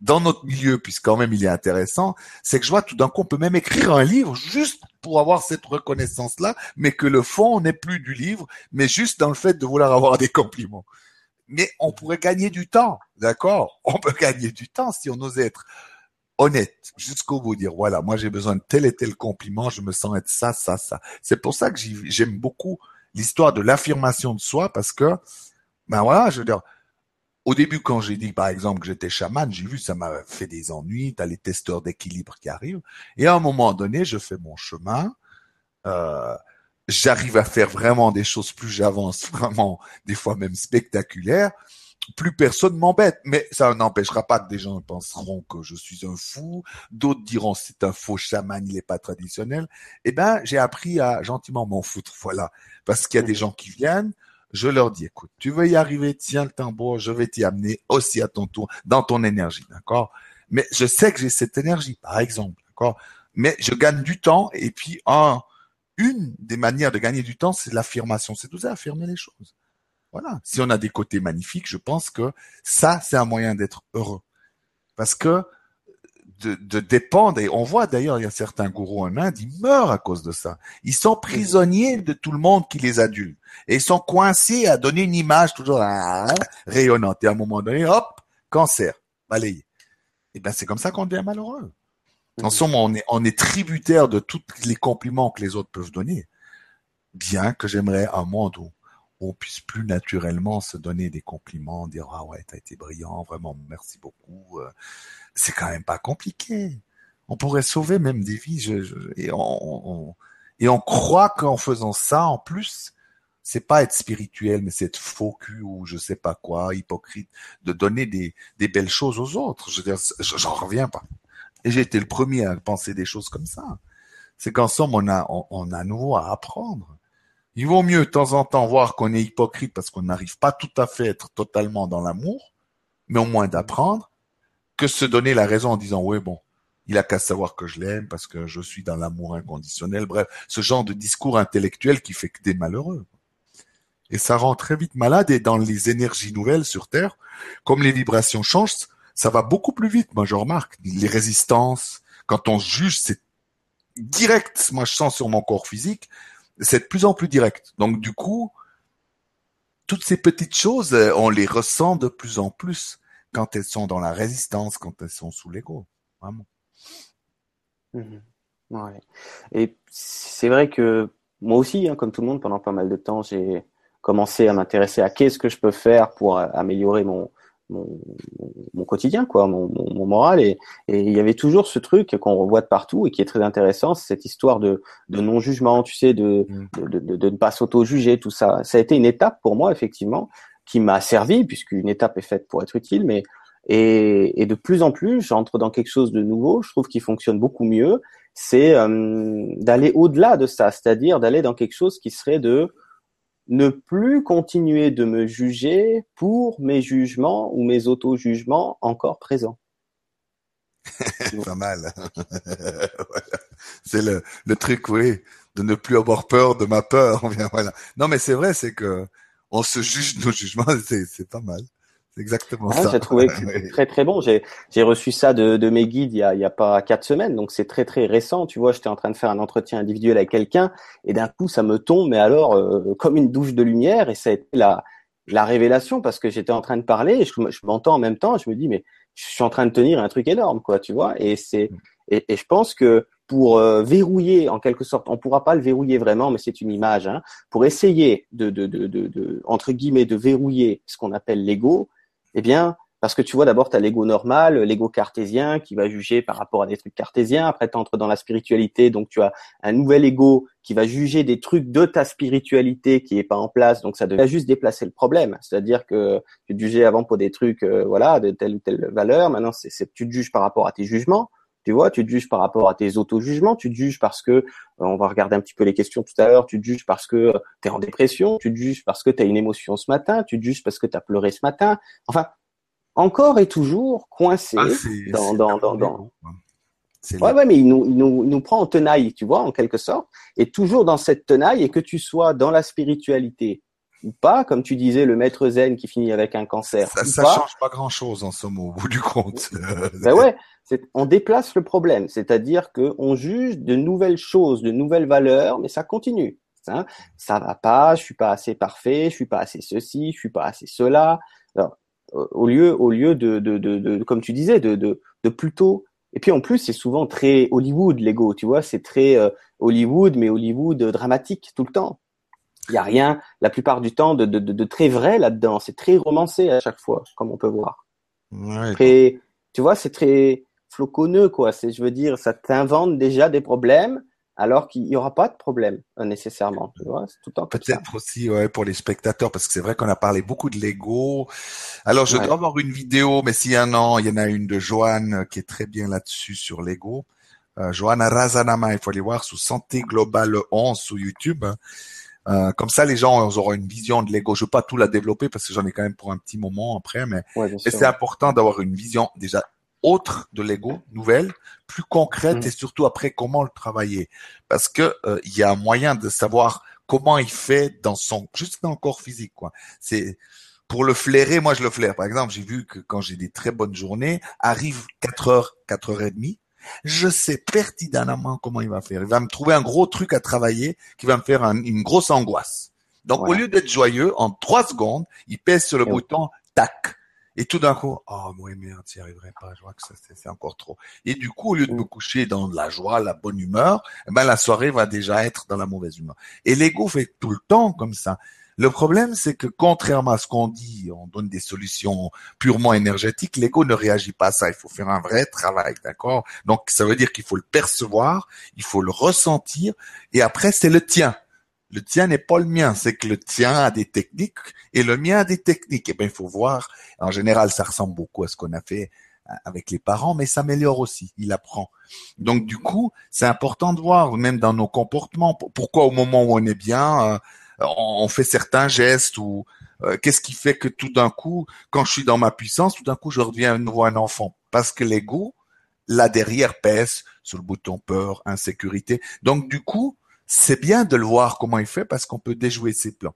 dans notre milieu, puisqu'en même il est intéressant, c'est que je vois tout d'un coup on peut même écrire un livre juste pour avoir cette reconnaissance-là, mais que le fond n'est plus du livre, mais juste dans le fait de vouloir avoir des compliments mais on pourrait gagner du temps, d'accord? On peut gagner du temps si on ose être honnête jusqu'au bout, dire voilà, moi j'ai besoin de tel et tel compliment, je me sens être ça, ça, ça. C'est pour ça que j'aime beaucoup l'histoire de l'affirmation de soi parce que, ben voilà, je veux dire, au début quand j'ai dit par exemple que j'étais chaman, j'ai vu ça m'a fait des ennuis, t'as les testeurs d'équilibre qui arrivent, et à un moment donné, je fais mon chemin. Euh, j'arrive à faire vraiment des choses plus j'avance, vraiment des fois même spectaculaires. plus personne m'embête. Mais ça n'empêchera pas que des gens penseront que je suis un fou, d'autres diront c'est un faux chaman, il n'est pas traditionnel. Eh ben, j'ai appris à gentiment m'en foutre, voilà. Parce qu'il y a des gens qui viennent, je leur dis, écoute, tu veux y arriver, tiens le tambour, je vais t'y amener aussi à ton tour, dans ton énergie, d'accord? Mais je sais que j'ai cette énergie, par exemple, d'accord? Mais je gagne du temps, et puis, un, une des manières de gagner du temps, c'est l'affirmation, c'est ça, affirmer les choses. Voilà. Si on a des côtés magnifiques, je pense que ça, c'est un moyen d'être heureux. Parce que de, dépendre, et on voit d'ailleurs, il y a certains gourous en Inde, ils meurent à cause de ça. Ils sont prisonniers de tout le monde qui les adule. Et ils sont coincés à donner une image toujours rayonnante. Et à un moment donné, hop, cancer, balayé. Et ben c'est comme ça qu'on devient malheureux. En somme, on est, on est tributaire de tous les compliments que les autres peuvent donner. Bien que j'aimerais un monde où on puisse plus naturellement se donner des compliments, dire ah ouais t'as été brillant, vraiment merci beaucoup. Euh, c'est quand même pas compliqué. On pourrait sauver même des vies. et on, et on croit qu'en faisant ça, en plus, c'est pas être spirituel, mais c'est être faux cul ou je sais pas quoi, hypocrite, de donner des, des belles choses aux autres. Je veux dire, j'en reviens pas. Et j'ai été le premier à penser des choses comme ça. C'est qu'en on a, on, a nouveau à apprendre. Il vaut mieux de temps en temps voir qu'on est hypocrite parce qu'on n'arrive pas tout à fait à être totalement dans l'amour, mais au moins d'apprendre, que se donner la raison en disant oui bon, il a qu'à savoir que je l'aime parce que je suis dans l'amour inconditionnel. Bref, ce genre de discours intellectuel qui fait que des malheureux. Et ça rend très vite malade et dans les énergies nouvelles sur Terre, comme les vibrations changent, ça va beaucoup plus vite. Moi, je remarque les résistances. Quand on juge, c'est direct. Moi, je sens sur mon corps physique c'est de plus en plus direct. Donc du coup, toutes ces petites choses, euh, on les ressent de plus en plus quand elles sont dans la résistance, quand elles sont sous l'ego. Vraiment. Mhm. Ouais. Et c'est vrai que moi aussi, hein, comme tout le monde, pendant pas mal de temps, j'ai commencé à m'intéresser à qu'est-ce que je peux faire pour euh, améliorer mon, mon, mon, quotidien, quoi, mon, mon, moral. Et, et, il y avait toujours ce truc qu'on revoit de partout et qui est très intéressant, cette histoire de, de non-jugement, tu sais, de, mm. de, de, de, ne pas s'auto-juger, tout ça. Ça a été une étape pour moi, effectivement, qui m'a servi, puisqu'une étape est faite pour être utile, mais et, et de plus en plus, j'entre dans quelque chose de nouveau, je trouve qu'il fonctionne beaucoup mieux, c'est euh, d'aller au-delà de ça, c'est-à-dire d'aller dans quelque chose qui serait de ne plus continuer de me juger pour mes jugements ou mes auto-jugements encore présents. pas mal. C'est le, le truc, oui, de ne plus avoir peur de ma peur. Non, mais c'est vrai, c'est que on se juge nos jugements, c'est pas mal. C'est exactement ça. J'ai trouvé que très très bon. J'ai j'ai reçu ça de, de mes guides il y a il y a pas quatre semaines, donc c'est très très récent. Tu vois, j'étais en train de faire un entretien individuel avec quelqu'un et d'un coup ça me tombe, mais alors euh, comme une douche de lumière et ça a été la la révélation parce que j'étais en train de parler et je, je m'entends en même temps. Je me dis mais je suis en train de tenir un truc énorme quoi, tu vois. Et c'est mm. et, et je pense que pour euh, verrouiller en quelque sorte, on pourra pas le verrouiller vraiment, mais c'est une image. Hein, pour essayer de, de, de, de, de entre guillemets de verrouiller ce qu'on appelle l'ego, eh bien, parce que tu vois, d'abord, tu as l'ego normal, l'ego cartésien qui va juger par rapport à des trucs cartésiens. Après, tu entres dans la spiritualité, donc tu as un nouvel ego qui va juger des trucs de ta spiritualité qui est pas en place. Donc ça devait juste déplacer le problème. C'est-à-dire que tu te jugeais avant pour des trucs, euh, voilà, de telle ou telle valeur. Maintenant, c'est tu te juges par rapport à tes jugements. Tu vois, tu te juges par rapport à tes auto-jugements, tu te juges parce que, euh, on va regarder un petit peu les questions tout à l'heure, tu te juges parce que euh, tu es en dépression, tu te juges parce que tu as une émotion ce matin, tu te juges parce que tu as pleuré ce matin. Enfin, encore et toujours coincé ah, dans, dans, dans, dans, Ouais, ouais, mais il nous, il nous, il nous prend en tenaille, tu vois, en quelque sorte, et toujours dans cette tenaille, et que tu sois dans la spiritualité ou pas, comme tu disais, le maître zen qui finit avec un cancer. Ça, ça change pas grand chose en somme au bout du compte. ben ouais, on déplace le problème, c'est-à-dire que on juge de nouvelles choses, de nouvelles valeurs, mais ça continue. Hein. Ça va pas, je suis pas assez parfait, je suis pas assez ceci, je suis pas assez cela. Alors, au lieu, au lieu de, de, de, de comme tu disais, de, de, de plutôt. Et puis en plus, c'est souvent très Hollywood l'ego, tu vois, c'est très euh, Hollywood, mais Hollywood dramatique tout le temps. Il y a rien, la plupart du temps, de, de, de très vrai là-dedans. C'est très romancé à chaque fois, comme on peut voir. Ouais, tu vois, c'est très floconneux, quoi. C'est, je veux dire, ça t'invente déjà des problèmes alors qu'il n'y aura pas de problème euh, nécessairement. Tu vois, c'est tout le temps Peut-être aussi ouais, pour les spectateurs, parce que c'est vrai qu'on a parlé beaucoup de Lego. Alors, je dois avoir une vidéo, mais s'il y en a, il y en a une de Joanne euh, qui est très bien là-dessus sur Lego. Euh, Joanne Razanama, il faut aller voir sous Santé Globale 11 sur YouTube. Euh, comme ça, les gens auront une vision de Lego. Je veux pas tout la développer parce que j'en ai quand même pour un petit moment après, mais c'est important d'avoir une vision déjà autre de Lego, nouvelle, plus concrète mm. et surtout après comment le travailler. Parce que euh, il y a un moyen de savoir comment il fait dans son juste dans le corps physique quoi. C'est pour le flairer, moi je le flaire. Par exemple, j'ai vu que quand j'ai des très bonnes journées, arrive 4 heures, 4 heures et demie, je sais pertinemment comment il va faire. Il va me trouver un gros truc à travailler qui va me faire une grosse angoisse. Donc, au lieu d'être joyeux, en trois secondes, il pèse sur le bouton, tac. Et tout d'un coup, oh, oui, merde, n'y arriverai pas. Je vois que c'est encore trop. Et du coup, au lieu de me coucher dans la joie, la bonne humeur, eh ben, la soirée va déjà être dans la mauvaise humeur. Et l'ego fait tout le temps comme ça. Le problème, c'est que contrairement à ce qu'on dit, on donne des solutions purement énergétiques, l'ego ne réagit pas à ça. Il faut faire un vrai travail, d'accord? Donc, ça veut dire qu'il faut le percevoir, il faut le ressentir, et après, c'est le tien. Le tien n'est pas le mien, c'est que le tien a des techniques et le mien a des techniques. Et eh bien, il faut voir. En général, ça ressemble beaucoup à ce qu'on a fait avec les parents, mais s'améliore aussi. Il apprend. Donc, du coup, c'est important de voir, même dans nos comportements, pourquoi au moment où on est bien, euh, on fait certains gestes ou euh, qu'est-ce qui fait que tout d'un coup, quand je suis dans ma puissance, tout d'un coup, je redeviens à nouveau un enfant? Parce que l'ego là derrière pèse sur le bouton peur, insécurité. Donc du coup, c'est bien de le voir comment il fait parce qu'on peut déjouer ses plans.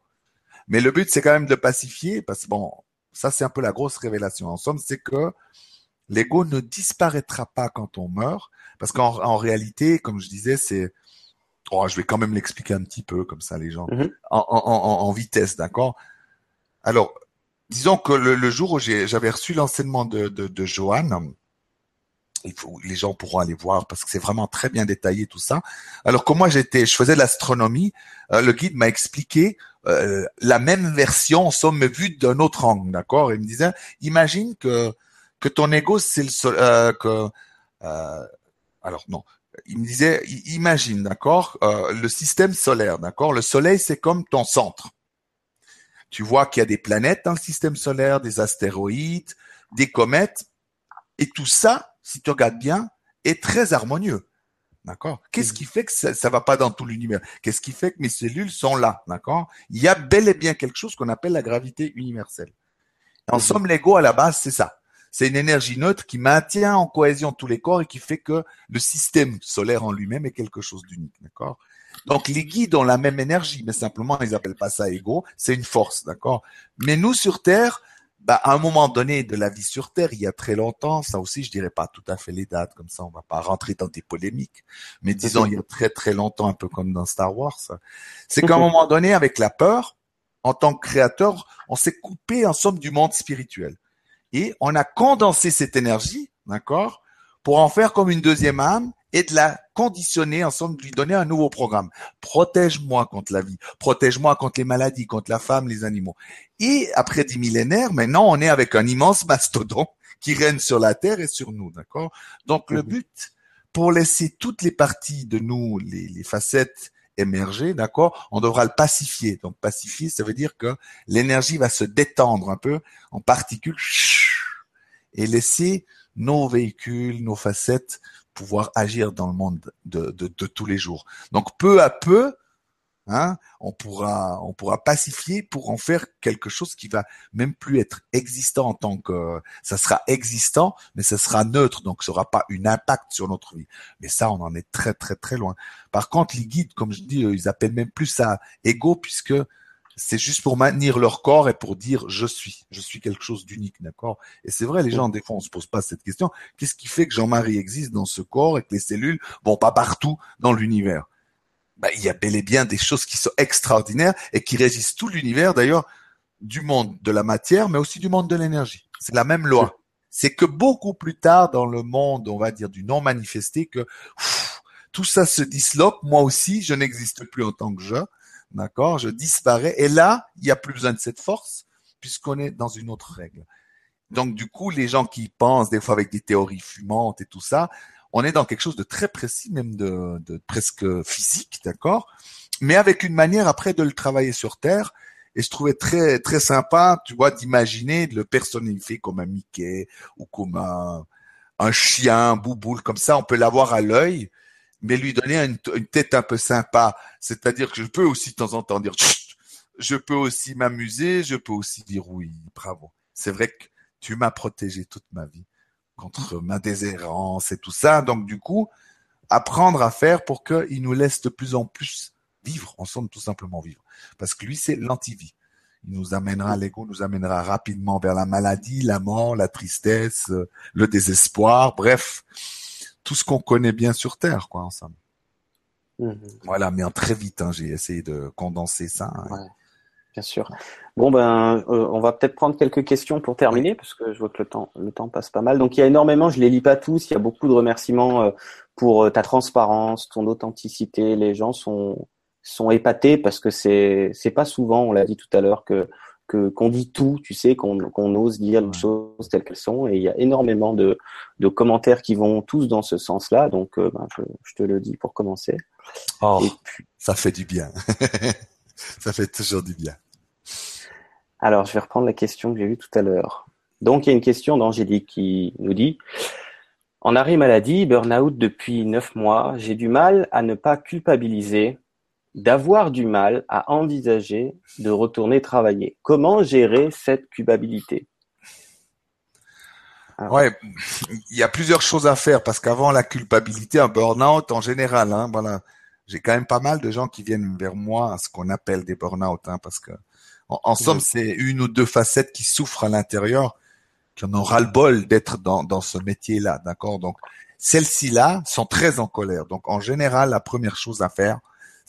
Mais le but, c'est quand même de pacifier parce que bon, ça c'est un peu la grosse révélation. En somme, c'est que l'ego ne disparaîtra pas quand on meurt parce qu'en réalité, comme je disais, c'est Oh, je vais quand même l'expliquer un petit peu, comme ça, les gens, mhm. en, vitesse, d'accord? Alors, disons que le, jour où j'avais reçu l'enseignement de, de, de Johan, il faut, les gens pourront aller voir parce que c'est vraiment très bien détaillé tout ça. Alors que moi j'étais, je faisais de l'astronomie, euh, le guide m'a expliqué euh, la même version, en somme, vue d'un autre angle, d'accord? Il me disait, imagine que que ton ego c'est le euh, que euh, alors non, il me disait, imagine, d'accord, euh, le système solaire, d'accord, le Soleil c'est comme ton centre. Tu vois qu'il y a des planètes dans le système solaire, des astéroïdes, des comètes, et tout ça, si tu regardes bien, est très harmonieux. D'accord? Qu'est-ce qui fait que ça, ça va pas dans tout l'univers? Qu'est-ce qui fait que mes cellules sont là? D'accord? Il y a bel et bien quelque chose qu'on appelle la gravité universelle. En mhm. somme, l'ego à la base, c'est ça. C'est une énergie neutre qui maintient en cohésion tous les corps et qui fait que le système solaire en lui-même est quelque chose d'unique, d'accord? Donc les guides ont la même énergie, mais simplement ils appellent pas ça ego, c'est une force, d'accord? Mais nous sur Terre, bah, à un moment donné de la vie sur Terre, il y a très longtemps, ça aussi je dirais pas tout à fait les dates, comme ça on va pas rentrer dans des polémiques, mais disons il y a très très longtemps, un peu comme dans Star Wars, c'est qu'à un moment donné, avec la peur, en tant que créateur, on s'est coupé en somme du monde spirituel. Et on a condensé cette énergie, d'accord, pour en faire comme une deuxième âme et de la conditionner, en somme, de lui donner un nouveau programme. Protège-moi contre la vie, protège-moi contre les maladies, contre la femme, les animaux. Et après dix millénaires, maintenant, on est avec un immense mastodon qui règne sur la terre et sur nous, d'accord? Donc le mhm. but, pour laisser toutes les parties de nous, les, les facettes émerger, d'accord, on devra le pacifier. Donc pacifier, ça veut dire que l'énergie va se détendre un peu en particules et laisser nos véhicules, nos facettes pouvoir agir dans le monde de, de, de tous les jours. Donc peu à peu, Hein, on pourra, on pourra pacifier pour en faire quelque chose qui va même plus être existant en tant que, ça sera existant, mais ça sera neutre, donc ça n'aura pas une impact sur notre vie. Mais ça, on en est très très très loin. Par contre, les guides, comme je dis, ils appellent même plus ça ego puisque c'est juste pour maintenir leur corps et pour dire je suis, je suis quelque chose d'unique, d'accord? Et c'est vrai, les gens des fois on se pose pas cette question. Qu'est-ce qui fait que Jean-Marie existe dans ce corps et que les cellules vont pas partout dans l'univers? Bah, il y a bel et bien des choses qui sont extraordinaires et qui régissent tout l'univers, d'ailleurs, du monde de la matière, mais aussi du monde de l'énergie. C'est la même loi. C'est que beaucoup plus tard dans le monde, on va dire, du non manifesté, que tout ça se disloque. Moi aussi, je n'existe plus en tant que je. D'accord? Je disparais. Et là, il n'y a plus besoin de cette force, puisqu'on est dans une autre règle. Donc, du coup, les gens qui pensent des fois avec des théories fumantes et tout ça, on est dans quelque chose de très précis, même de, de presque physique, d'accord? Mais avec une manière après de le travailler sur Terre. Et je trouvais très très sympa, tu vois, d'imaginer de le personnifier comme un Mickey ou comme un, un chien, un bouboule, comme ça, on peut l'avoir à l'œil, mais lui donner une, une, tête un peu sympa. C'est-à-dire que je peux aussi de temps en temps dire, je peux aussi m'amuser, je peux aussi dire oui, bravo. C'est vrai que tu m'as protégé toute ma vie contre ma déshérence et tout ça. Donc du coup, apprendre à faire pour qu'il nous laisse de plus en plus vivre, ensemble tout simplement vivre. Parce que lui, c'est l'antivie. Il nous amènera, l'ego nous amènera rapidement vers la maladie, la mort, la tristesse, le désespoir, bref, tout ce qu'on connaît bien sur Terre, quoi, ensemble. Mmh. Voilà, mais en très vite, hein, j'ai essayé de condenser ça. Hein. Bien sûr. Bon ben, euh, on va peut-être prendre quelques questions pour terminer parce que je vois que le temps, le temps passe pas mal. Donc il y a énormément, je les lis pas tous. Il y a beaucoup de remerciements euh, pour euh, ta transparence, ton authenticité. Les gens sont sont épatés parce que c'est c'est pas souvent, on l'a dit tout à l'heure, que que qu'on dit tout, tu sais, qu'on qu'on ose dire les choses telles qu'elles sont. Et il y a énormément de de commentaires qui vont tous dans ce sens-là. Donc ben, je, je, te le dis pour commencer. Oh, ça fait du bien. ça fait toujours du bien. Alors, je vais reprendre la question que j'ai vue tout à l'heure. Donc, il y a une question d'Angélique qui nous dit En arrêt maladie, burn-out depuis neuf mois, j'ai du mal à ne pas culpabiliser, d'avoir du mal à envisager de retourner travailler. Comment gérer cette culpabilité? Ouais, il y a plusieurs choses à faire parce qu'avant la culpabilité, un burn-out en général, hein, voilà, j'ai quand même pas mal de gens qui viennent vers moi à ce qu'on appelle des burn-out, hein, parce que en, somme, c'est une ou deux facettes qui souffrent à l'intérieur, qui en ont ras-le-bol d'être dans, dans ce métier-là, d'accord? Donc, celles-ci-là sont très en colère. Donc, en général, la première chose à faire,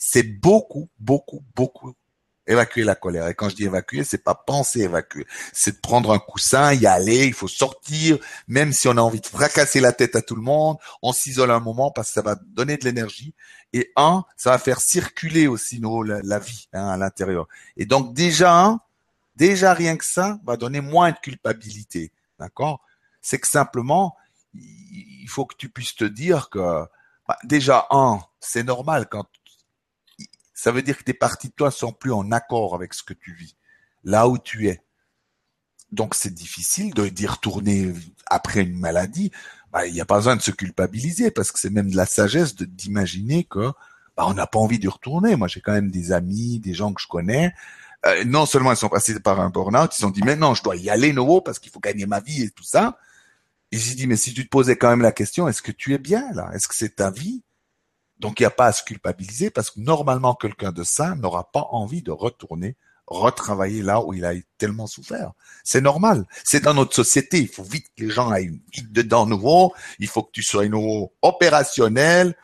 c'est beaucoup, beaucoup, beaucoup évacuer la colère. Et quand je dis évacuer, c'est pas penser évacuer, c'est de prendre un coussin, y aller, il faut sortir, même si on a envie de fracasser la tête à tout le monde, on s'isole un moment parce que ça va donner de l'énergie. Et un, ça va faire circuler aussi nos, la, vie hein, à l'intérieur. Et donc déjà, déjà rien que ça va donner moins de culpabilité, d'accord? C'est que simplement, il faut que tu puisses te dire que bah, déjà un, c'est normal quand ça veut dire que tes parties de toi sont plus en accord avec ce que tu vis, là où tu es. Donc c'est difficile de d'y retourner après une maladie. Bah, il n'y a pas besoin de se culpabiliser parce que c'est même de la sagesse d'imaginer que bah, on n'a pas envie d'y retourner. Moi j'ai quand même des amis, des gens que je connais. Euh, non seulement ils sont passés par un burn-out, ils ont dit maintenant je dois y aller nouveau parce qu'il faut gagner ma vie et tout ça. Et j'ai dit mais si tu te posais quand même la question, est-ce que tu es bien là? Est-ce que c'est ta vie? Donc il n'y a pas à se culpabiliser parce que normalement quelqu'un de sain n'aura pas envie de retourner retravailler là où il a tellement souffert. C'est normal. C'est dans notre société. Il faut vite que les gens aillent vite dedans nouveau. Il faut que tu sois nouveau opérationnel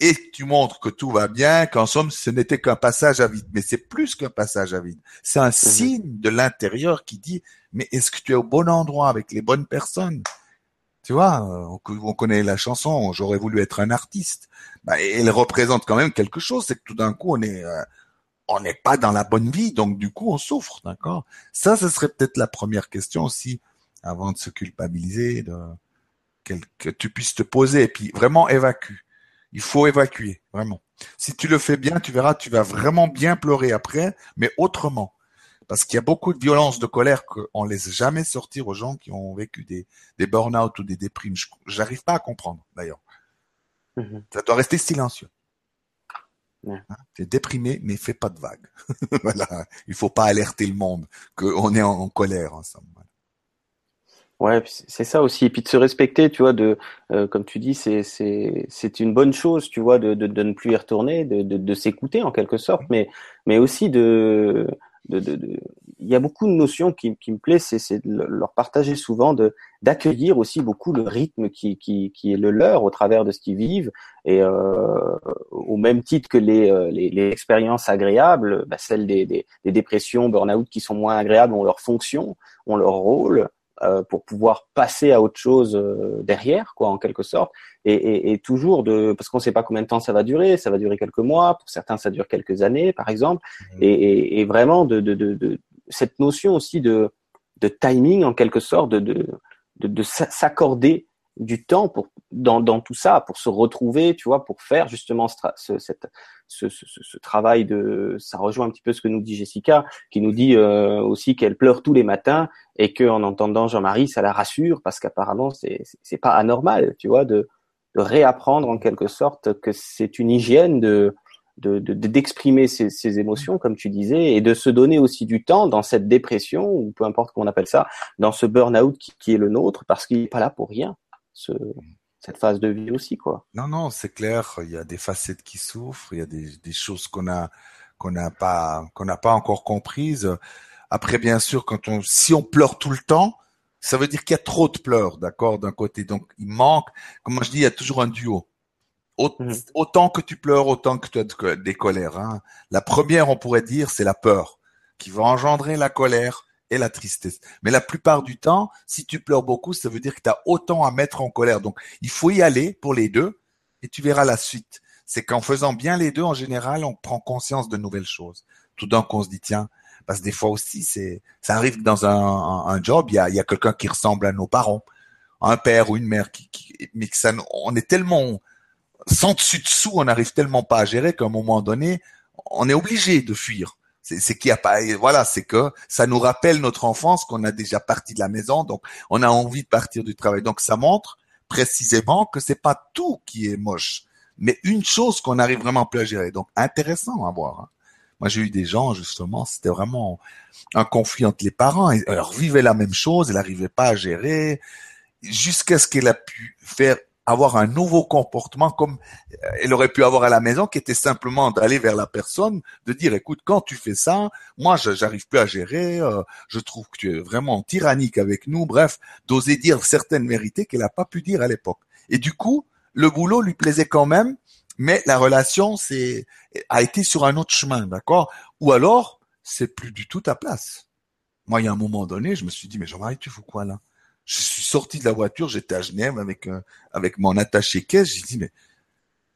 et que tu montres que tout va bien, qu'en somme, ce n'était qu'un passage à vide. Mais c'est plus qu'un passage à vide. C'est un mhm. signe de l'intérieur qui dit, mais est-ce que tu es au bon endroit avec les bonnes personnes? Tu vois, on, connaît la chanson, j'aurais voulu être un artiste. Bah, elle représente quand même quelque chose, c'est que tout d'un coup on est euh, on n'est pas dans la bonne vie, donc du coup on souffre, d'accord? Ça, ce serait peut-être la première question aussi, avant de se culpabiliser, de que tu puisses te poser et puis vraiment évacue. Il faut évacuer, vraiment. Si tu le fais bien, tu verras, tu vas vraiment bien pleurer après, mais autrement parce qu'il y a beaucoup de violence, de colère qu'on laisse jamais sortir aux gens qui ont vécu des, des burn-out ou des déprimes. J'arrive pas à comprendre, d'ailleurs. Mhm. Ça doit rester silencieux. Hein? Tu es déprimé, mais fais pas de vagues. voilà. Il faut pas alerter le monde qu'on est en, colère ensemble. Ouais, c'est ça aussi. Et puis de se respecter, tu vois, de, euh, comme tu dis, c'est c'est une bonne chose, tu vois, de, de, de ne plus y retourner, de, de, de s'écouter en quelque sorte, mais mais aussi de de, de, de, il y a beaucoup de notions qui, qui me plaisent, c'est de leur partager souvent, d'accueillir aussi beaucoup le rythme qui, qui, qui, est le leur au travers de ce qu'ils vivent, et euh, au même titre que les, euh, les, les expériences agréables, bah, celles des, des, des dépressions, burn-out qui sont moins agréables ont leur fonction, ont leur rôle, euh, pour pouvoir passer à autre chose euh, derrière, quoi, en quelque sorte, et, et, et toujours de, parce qu'on ne sait pas combien de temps ça va durer, ça va durer quelques mois, pour certains ça dure quelques années, par exemple, mmh. et, et, vraiment de, de, de, de, cette notion aussi de, de timing en quelque sorte, de, de, de, s'accorder du temps pour dans, dans tout ça, pour se retrouver, tu vois, pour faire justement ce, ce, cette, ce, ce, ce, travail de. Ça rejoint un petit peu ce que nous dit Jessica, qui nous dit euh, aussi qu'elle pleure tous les matins et que en entendant Jean-Marie, ça la rassure parce qu'apparemment c'est c'est pas anormal, tu vois, de, de réapprendre en quelque sorte que c'est une hygiène de d'exprimer de, ses, ses, émotions, comme tu disais, et de se donner aussi du temps dans cette dépression, ou peu importe comment on appelle ça, dans ce burn-out qui, qui, est le nôtre, parce qu'il n'est pas là pour rien, ce, cette phase de vie aussi, quoi. Non, non, c'est clair, il y a des facettes qui souffrent, il y a des, des choses qu'on a qu'on n'a pas qu'on n'a pas encore comprises. Après, bien sûr, quand on si on pleure tout le temps, ça veut dire qu'il y a trop de pleurs, d'accord, d'un côté. Donc, il manque, comme je dis, il y a toujours un duo. Mhm. Autant que tu pleures, autant que tu as des colères. Hein. La première, on pourrait dire, c'est la peur, qui va engendrer la colère et la tristesse. Mais la plupart du temps, si tu pleures beaucoup, ça veut dire que tu as autant à mettre en colère. Donc, il faut y aller pour les deux, et tu verras la suite. C'est qu'en faisant bien les deux, en général, on prend conscience de nouvelles choses. Tout d'un coup, on se dit, tiens, parce que des fois aussi, c'est, ça arrive dans un, un, job, il y a, y a quelqu'un qui ressemble à nos parents, un père ou une mère qui, qui mais que ça, on est tellement, sans dessus dessous, on n'arrive tellement pas à gérer qu'à un moment donné, on est obligé de fuir. C'est qu'il y a pas, voilà, c'est que ça nous rappelle notre enfance qu'on a déjà parti de la maison, donc on a envie de partir du travail. Donc ça montre précisément que c'est pas tout qui est moche, mais une chose qu'on arrive vraiment plus à gérer. Donc intéressant à voir. Hein. Moi, j'ai eu des gens, justement, c'était vraiment un conflit entre les parents. Ils vivaient la même chose, elle n'arrivait pas à gérer, jusqu'à ce qu'elle a pu faire avoir un nouveau comportement comme euh, elle aurait pu avoir à la maison, qui était simplement d'aller vers la personne, de dire, écoute, quand tu fais ça, moi, j'arrive plus à gérer, euh, je trouve que tu es vraiment tyrannique avec nous, bref, d'oser dire certaines vérités qu'elle n'a pas pu dire à l'époque. Et du coup, le boulot lui plaisait quand même, mais la relation c'est a été sur un autre chemin, d'accord? Ou alors, c'est plus du tout ta place. Moi, il y a un moment donné, je me suis dit, mais Jean-Marie, tu fous quoi là? Je suis sorti de la voiture, j'étais à Genève avec euh, avec mon attaché caisse. J'ai dit mais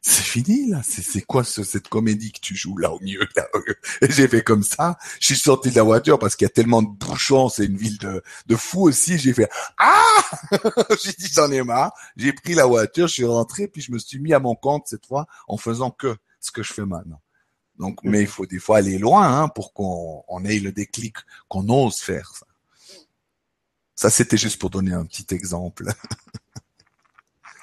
c'est fini là, c'est quoi ce, cette comédie que tu joues là au milieu là? Et j'ai fait comme ça. Je suis sorti de la voiture parce qu'il y a tellement de bouchons, c'est une ville de de fous aussi. J'ai fait ah, j'ai dit j'en ai marre. J'ai pris la voiture, je suis rentré puis je me suis mis à mon compte cette fois en faisant que ce que je fais maintenant. Donc, mais il faut des fois aller loin hein, pour qu'on on ait le déclic, qu'on ose faire ça. Ça, c'était juste pour donner un petit exemple.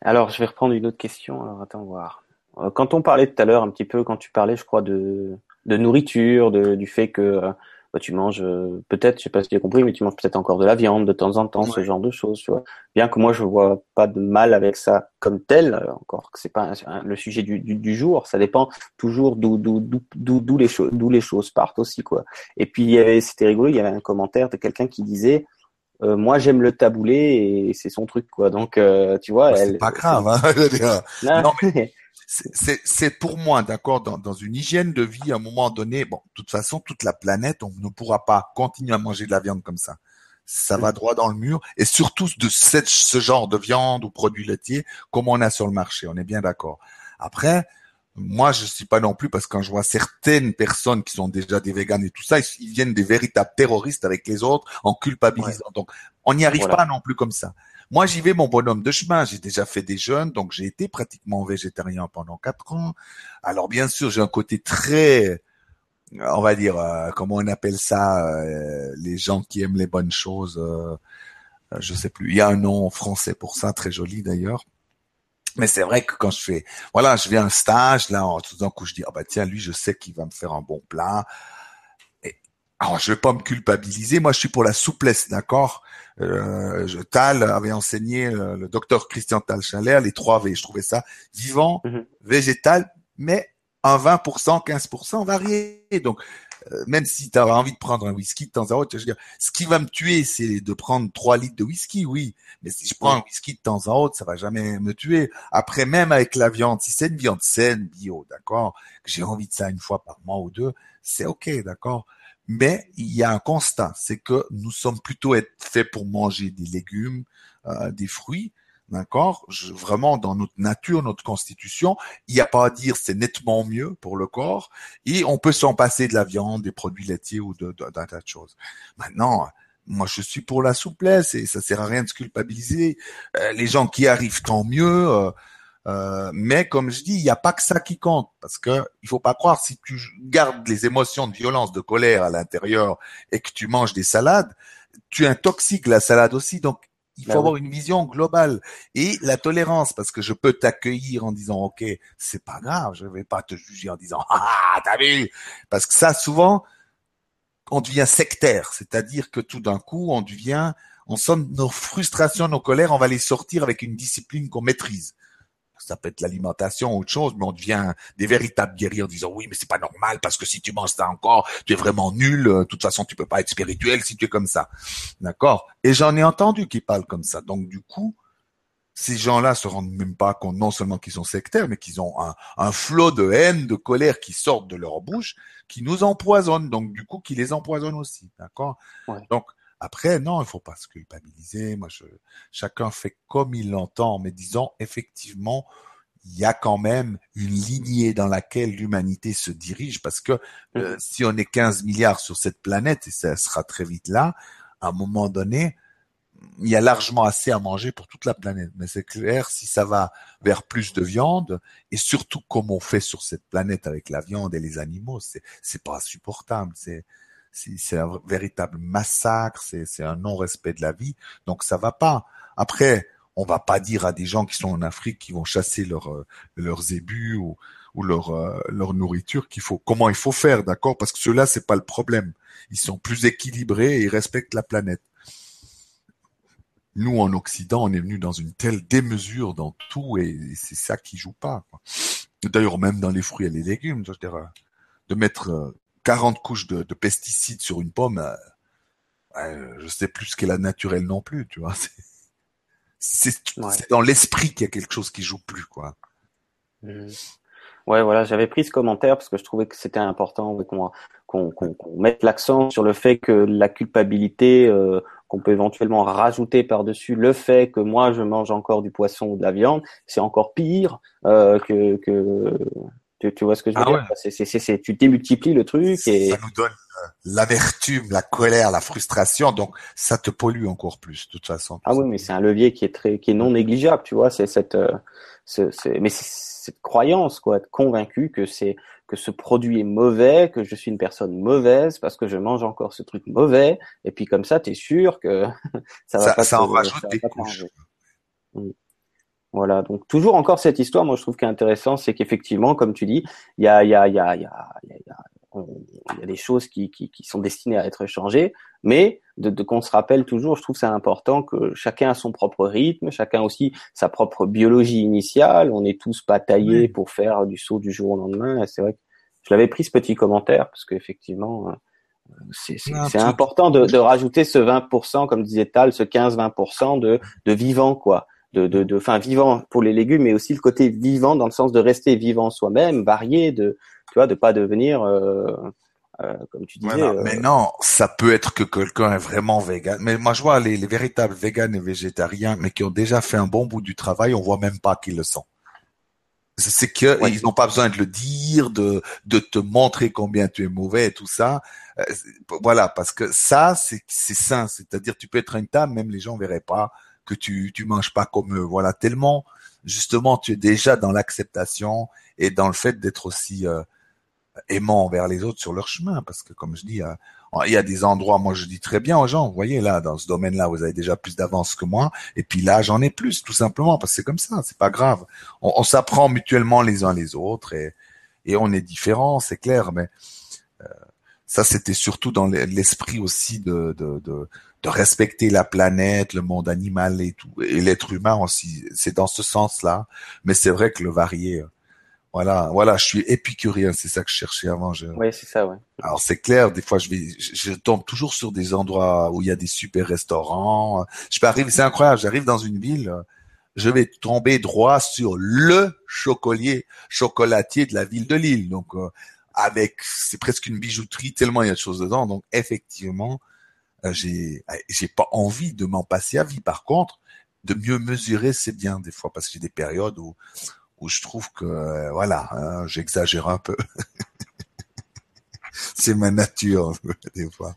Alors, je vais reprendre une autre question. Alors, attends voir. Euh, quand on parlait tout à l'heure un petit peu, quand tu parlais, je crois, de, nourriture, du fait que euh, bah, tu manges euh, peut-être, je sais pas si tu as compris, mais tu manges peut-être encore de la viande de temps en temps, ce genre de choses, tu vois. Bien que moi je vois pas de mal avec ça comme tel, euh, encore que c'est pas le sujet du, du, du, jour, ça dépend toujours d'où d'où d'où les choses d'où les choses partent aussi quoi. Et puis c'était rigolo, il y avait un commentaire de quelqu'un qui disait euh, moi j'aime le taboulé et c'est son truc quoi. Donc tu vois, c'est pas grave. Hein, non, mais c'est pour moi, d'accord, dans, dans, une hygiène de vie, à un moment donné, bon, de toute façon, toute la planète, on ne pourra pas continuer à manger de la viande comme ça. Ça va droit dans le mur, et surtout de cette, ce genre de viande ou produits laitiers comme on a sur le marché. On est bien d'accord. Après, moi, je suis pas non plus parce que quand je vois certaines personnes qui sont déjà des véganes et tout ça, ils, viennent des véritables terroristes avec les autres en culpabilisant. Donc, on n'y arrive pas non plus comme ça. Moi, j'y vais mon bonhomme de chemin. J'ai déjà fait des jeûnes, donc j'ai été pratiquement végétarien pendant quatre ans. Alors, bien sûr, j'ai un côté très, on va dire, euh, comment on appelle ça, euh, les gens qui aiment les bonnes choses. Euh, je sais plus. Il y a un nom français pour ça, très joli d'ailleurs. Mais c'est vrai que quand je fais, voilà, je viens un stage, là, en tout d'un coup, je dis, ah bah tiens, lui, je sais qu'il va me faire un bon plat. Et, alors, je vais pas me culpabiliser. Moi, je suis pour la souplesse, d'accord? Euh, je, Tal avait enseigné euh, le docteur Christian Tal Chaler les trois V. Je trouvais ça vivant, mhm. végétal, mais un 20%, 15% varié. Donc, euh, même si tu as envie de prendre un whisky de temps à autre, je veux dire, ce qui va me tuer, c'est de prendre 3 litres de whisky, oui. Mais si je prends un whisky de temps à autre, ça va jamais me tuer. Après, même avec la viande, si c'est une viande saine, bio, d'accord, que j'ai envie de ça une fois par mois ou deux, c'est ok, d'accord. Mais il y a un constat, c'est que nous sommes plutôt faits pour manger des légumes, euh, des fruits, d'accord? Vraiment dans notre nature, notre constitution, il n'y a pas à dire c'est nettement mieux pour le corps, et on peut s'en passer de la viande, des produits laitiers ou d'un tas de choses. Maintenant, moi je suis pour la souplesse et ça sert à rien de se culpabiliser. Euh, les gens qui arrivent tant mieux. Euh, euh, mais comme je dis, il n'y a pas que ça qui compte parce que il faut pas croire si tu gardes les émotions de violence, de colère à l'intérieur et que tu manges des salades, tu intoxiques la salade aussi. Donc il faut bah avoir une vision globale et la tolérance parce que je peux t'accueillir en disant ok c'est pas grave, je vais pas te juger en disant ah, ah t'as vu? Parce que ça souvent on devient sectaire, c'est-à-dire que tout d'un coup on devient on somme nos frustrations, nos colères, on va les sortir avec une discipline qu'on maîtrise ça peut être l'alimentation ou autre chose, mais on devient des véritables guerriers en disant oui, mais c'est pas normal parce que si tu manges ça encore, tu es vraiment nul. Euh, de toute façon, tu peux pas être spirituel si tu es comme ça. D'accord? Et j'en ai entendu qui parlent comme ça. Donc du coup, ces gens-là se rendent même pas compte non seulement qu'ils sont sectaires, mais qu'ils ont un, un flot de haine, de colère qui sortent de leur bouche, qui nous empoisonne. Donc du coup, qui les empoisonne aussi. D'accord? Donc après, non, il faut pas se culpabiliser. Moi, chacun fait comme il l'entend, mais disons effectivement, il y a quand même une lignée dans laquelle l'humanité se dirige, parce que euh, si on est 15 milliards sur cette planète, et ça sera très vite là, à un moment donné, il y a largement assez à manger pour toute la planète. Mais c'est clair, si ça va vers plus de viande, et surtout comme on fait sur cette planète avec la viande et les animaux, c'est, c'est pas supportable. C'est, c'est un véritable massacre, c'est un non-respect de la vie. Donc ça va pas. Après, on va pas dire à des gens qui sont en Afrique qui vont chasser leur, euh, leurs zébus ou, leur, euh, leur nourriture qu'il faut comment il faut faire, d'accord? Parce que ceux-là c'est pas le problème. Ils sont plus équilibrés et ils respectent la planète. Nous en Occident, on est venu dans une telle démesure dans tout et c'est ça qui joue pas. D'ailleurs même dans les fruits et les légumes, je dirais, de mettre 40 couches de, pesticides sur une pomme, euh, je sais plus ce qu'est la naturelle non plus, tu vois. C'est dans l'esprit qu'il y a quelque chose qui joue plus, quoi. Mmh. Ouais, voilà, j'avais pris ce commentaire parce que je trouvais que c'était important qu'on mette l'accent sur le fait que la culpabilité euh, qu'on peut éventuellement rajouter par-dessus le fait que moi je mange encore du poisson ou de la viande, c'est encore pire euh, que, que tu, tu, vois ce que je veux ah dire? c'est, c'est, c'est, Tu démultiplies le truc et ça nous donne euh, l'amertume, la colère, la frustration, donc ça te pollue encore plus de toute façon. Ah oui, mais c'est un levier qui est très, qui est non négligeable, tu vois. C'est cette, euh, c'est, mais c'est cette croyance, quoi, être convaincu que c'est que ce produit est mauvais, que je suis une personne mauvaise parce que je mange encore ce truc mauvais, et puis comme ça, tu es sûr que ça va ça, pas. Ça en rajoute des couches. Voilà, donc toujours encore cette histoire, moi je trouve qui est intéressant, c'est qu'effectivement, comme tu dis, il y a, y, a, y, a, y, a, y a des choses qui, qui, qui, sont destinées à être changées, mais de, de qu'on se rappelle toujours, je trouve c'est important que chacun a son propre rythme, chacun aussi sa propre biologie initiale, on est tous pas taillés pour faire du saut du jour au lendemain, c'est vrai que je l'avais pris ce petit commentaire, parce qu'effectivement, euh, c'est important de, de, rajouter ce 20%, comme disait Tal, ce 15-20% de, de vivant, quoi de, de, de fin vivant pour les légumes, mais aussi le côté vivant dans le sens de rester vivant soi-même, varié, de tu vois, de pas devenir euh, euh, comme tu disais. Euh, mais non, ça peut être que quelqu'un est vraiment vegan. Mais moi, je vois les, les véritables véganes et végétariens, mais qui ont déjà fait un bon bout du travail, on voit même pas qu'ils le sont. C'est que ils n'ont pas besoin de le dire, de de te montrer combien tu es mauvais et tout ça. Euh, voilà, parce que ça, c'est c'est sain. C'est-à-dire, tu peux être une table, même les gens verraient pas que tu tu manges pas comme eux. Voilà, tellement. Justement tu es déjà dans l'acceptation et dans le fait d'être aussi euh, aimant envers les autres sur leur chemin. Parce que comme je dis il y a des endroits moi je dis très bien aux gens vous voyez là dans ce domaine-là vous avez déjà plus d'avance que moi. Et puis là j'en ai plus tout simplement parce que c'est comme ça c'est pas grave. On, s'apprend mutuellement les uns les autres et et on est différents c'est clair mais euh, ça c'était surtout dans l'esprit aussi de, de, de, de respecter la planète, le monde animal et tout, et l'être humain aussi. C'est dans ce sens-là. Mais c'est vrai que le varié, euh, voilà, voilà, je suis épicurien, c'est ça que je cherchais avant. Je... Oui, c'est ça, ouais. Alors c'est clair, des fois je vais, je, tombe toujours sur des endroits où il y a des super restaurants. Je peux arriver, c'est incroyable, j'arrive dans une ville, je vais tomber droit sur le chocolier, chocolatier de la ville de Lille. Donc euh, avec, c'est presque une bijouterie tellement il y a de choses dedans. Donc effectivement, j'ai j'ai pas envie de m'en passer à vie. Par contre, de mieux mesurer, c'est bien des fois parce que j'ai des périodes où où je trouve que euh, voilà, hein, j'exagère un peu. c'est ma nature des fois.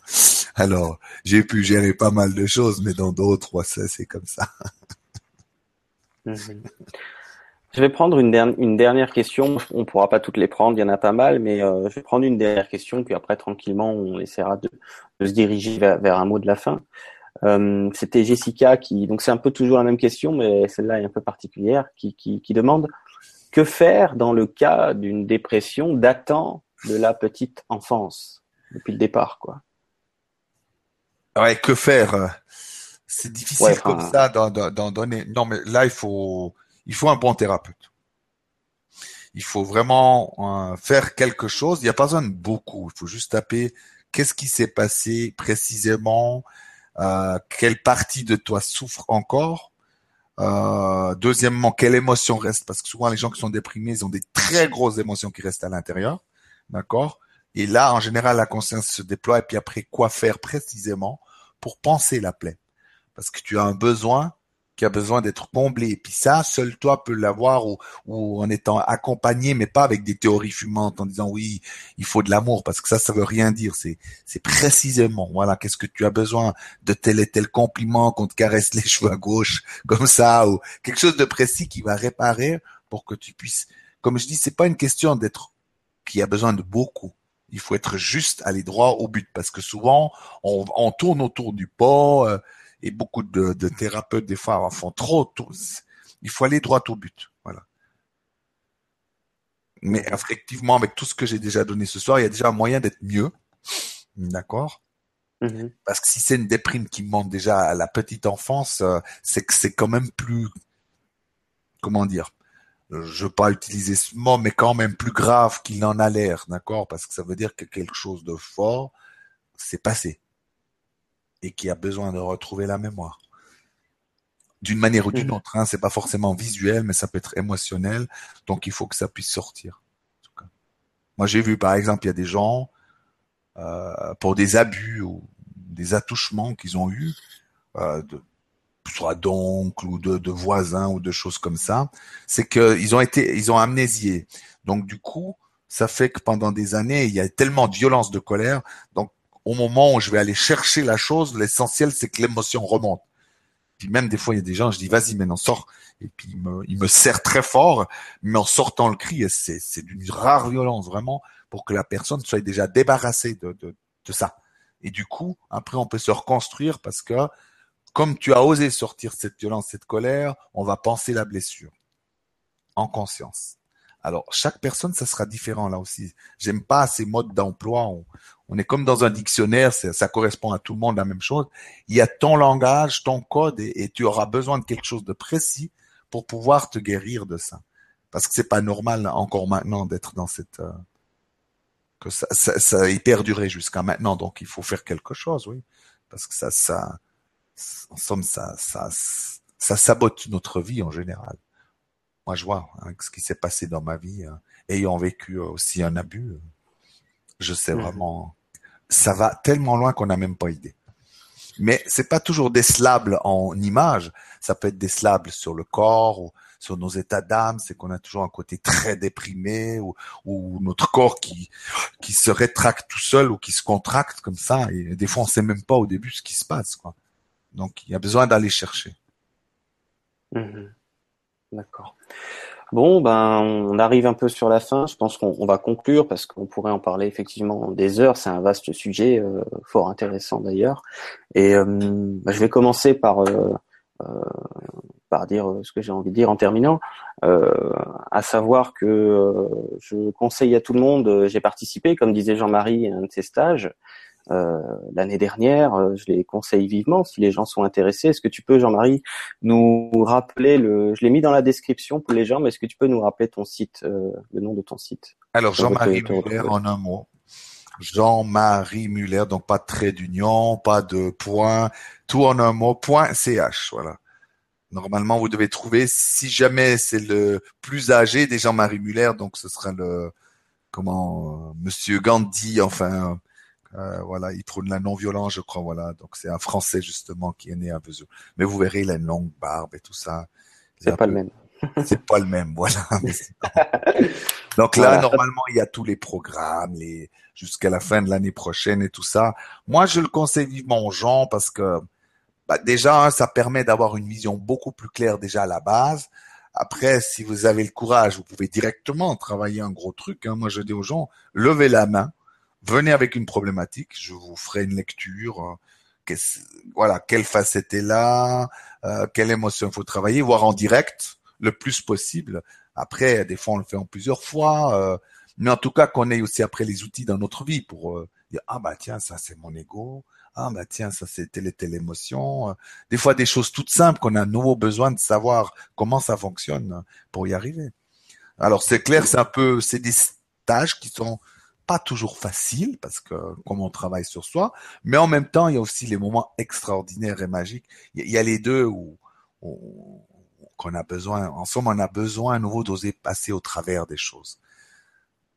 Alors, j'ai pu gérer pas mal de choses, mais dans d'autres, c'est comme ça. Je vais prendre une, une, dernière question. On pourra pas toutes les prendre, il y en a pas mal, mais euh, je vais prendre une dernière question, puis après tranquillement on essaiera de, de se diriger vers, vers, un mot de la fin. Euh, C'était Jessica qui, donc c'est un peu toujours la même question, mais celle-là est un peu particulière, qui, qui, qui, demande que faire dans le cas d'une dépression datant de la petite enfance, depuis le départ, quoi. Ouais, que faire? C'est difficile comme ça d'en donner. Non, mais là il faut il faut un bon thérapeute. Il faut vraiment euh, faire quelque chose. Il n'y a pas besoin de beaucoup. Il faut juste taper qu'est-ce qui s'est passé précisément, euh, quelle partie de toi souffre encore. Euh, deuxièmement, quelle émotion reste? Parce que souvent les gens qui sont déprimés, ils ont des très grosses émotions qui restent à l'intérieur, d'accord? Et là, en général, la conscience se déploie. Et puis après, quoi faire précisément pour penser la plaie? Parce que tu as un besoin qui a besoin d'être comblé. Et puis ça, seul toi peux l'avoir ou, en étant accompagné, mais pas avec des théories fumantes en disant oui, il faut de l'amour, parce que ça, ça veut rien dire. C'est, c'est précisément, voilà, qu'est-ce que tu as besoin de tel et tel compliment, qu'on te caresse les cheveux à gauche, comme ça, ou quelque chose de précis qui va réparer pour que tu puisses, comme je dis, c'est pas une question d'être, qui a besoin de beaucoup. Il faut être juste, aller droit au but, parce que souvent, on, on tourne autour du pot, euh, et beaucoup de, de thérapeutes des fois en font trop. Il faut aller droit au but. Voilà. Mais effectivement, avec tout ce que j'ai déjà donné ce soir, il y a déjà un moyen d'être mieux. D'accord? Mm-hmm. Parce que si c'est une déprime qui monte déjà à la petite enfance, euh, c'est que c'est quand même plus, comment dire, je veux pas utiliser ce mot, mais quand même plus grave qu'il en a l'air, d'accord? Parce que ça veut dire que quelque chose de fort s'est passé et qui a besoin de retrouver la mémoire. D'une manière ou d'une mhm. autre, hein, c'est pas forcément visuel, mais ça peut être émotionnel, donc il faut que ça puisse sortir. Moi, j'ai vu, par exemple, il y a des gens euh, pour des abus ou des attouchements qu'ils ont eus, euh, de, soit d'oncles ou de, de, voisins ou de choses comme ça, c'est qu'ils ont été, ils ont amnésié. Donc du coup, ça fait que pendant des années, il y a tellement de violence, de colère, donc au moment où je vais aller chercher la chose, l'essentiel, c'est que l'émotion remonte. Puis même des fois, il y a des gens, je dis, vas-y, maintenant, sors. Et puis, il me, il me serre très fort, mais en sortant le cri, c'est, c'est d'une rare violence, vraiment, pour que la personne soit déjà débarrassée de, de, de ça. Et du coup, après, on peut se reconstruire parce que, comme tu as osé sortir cette violence, cette colère, on va penser la blessure. En conscience. Alors, chaque personne, ça sera différent là aussi. J'aime pas ces modes d'emploi. On, est comme dans un dictionnaire, ça correspond à tout le monde la même chose. Il y a ton langage, ton code, et, tu auras besoin de quelque chose de précis pour pouvoir te guérir de ça. Parce que c'est pas normal encore maintenant d'être dans cette euh, que ça, ça, ça perduré jusqu'à maintenant. Donc il faut faire quelque chose, oui, parce que ça, ça, en somme, ça, ça, ça sabote notre vie en général je vois hein, ce qui s'est passé dans ma vie, hein, ayant vécu euh, aussi un abus, euh, je sais mmh. vraiment, ça va tellement loin qu'on n'a même pas idée. Mais c'est pas toujours décelable en image, ça peut être décelable sur le corps ou sur nos états d'âme, c'est qu'on a toujours un côté très déprimé ou, ou, notre corps qui qui se rétracte tout seul ou qui se contracte comme ça et des fois on sait même pas au début ce qui se passe quoi. Donc il y a besoin d'aller chercher. Mmh. D'accord. Bon, ben, on arrive un peu sur la fin. Je pense qu'on va conclure parce qu'on pourrait en parler effectivement des heures. C'est un vaste sujet, euh, fort intéressant d'ailleurs. Et euh, ben, je vais commencer par euh, par dire ce que j'ai envie de dire en terminant, à savoir que je conseille à tout le monde. J'ai participé, comme disait Jean-Marie, à un de ces stages. Euh, l'année dernière. Euh, je les conseille vivement si les gens sont intéressés. Est-ce que tu peux, Jean-Marie, nous rappeler le Je l'ai mis dans la description pour les gens, mais est-ce que tu peux nous rappeler ton site, euh, le nom de ton site? Alors Jean-Marie Muller en un mot. Jean-Marie Muller, donc pas de trait d'union, pas de point, tout en un mot, point ch, voilà. Normalement, vous devez trouver, si jamais c'est le plus âgé des Jean-Marie Muller, donc ce sera le, comment, Monsieur Gandhi, enfin, euh, voilà, il prône la non-violence, je crois. Voilà, donc c'est un Français justement qui est né à Vesoul. Mais vous verrez, il a une longue barbe et tout ça. C'est pas le même. c'est pas le même, voilà. Donc là, normalement, il y a tous les programmes, les jusqu'à la fin de l'année prochaine et tout ça. Moi, je le conseille vivement aux gens parce que bah, déjà, ça permet d'avoir une vision beaucoup plus claire déjà à la base. Après, si vous avez le courage, vous pouvez directement travailler un gros truc. Hein. Moi, je dis aux gens, levez la main, venez avec une problématique, je vous ferai une lecture. Euh, voilà, quelle facette est là, euh, quelle émotion faut travailler, voir en direct le plus possible. Après, des fois, on le fait en plusieurs fois, euh, mais en tout cas, qu'on ait aussi après les outils dans notre vie pour euh, dire ah bah tiens, ça c'est mon ego, ah bah tiens, ça c'est telle et telle émotion. Des fois, des choses toutes simples qu'on a nouveau besoin de savoir comment ça fonctionne pour y arriver. Alors c'est clair, c'est un peu, c'est des tâches qui sont pas toujours faciles parce que comme on travaille sur soi, mais en même temps, il y a aussi les moments extraordinaires et magiques. Il y a les deux où, où qu'on a besoin, en somme, on a besoin à nouveau d'oser passer au travers des choses.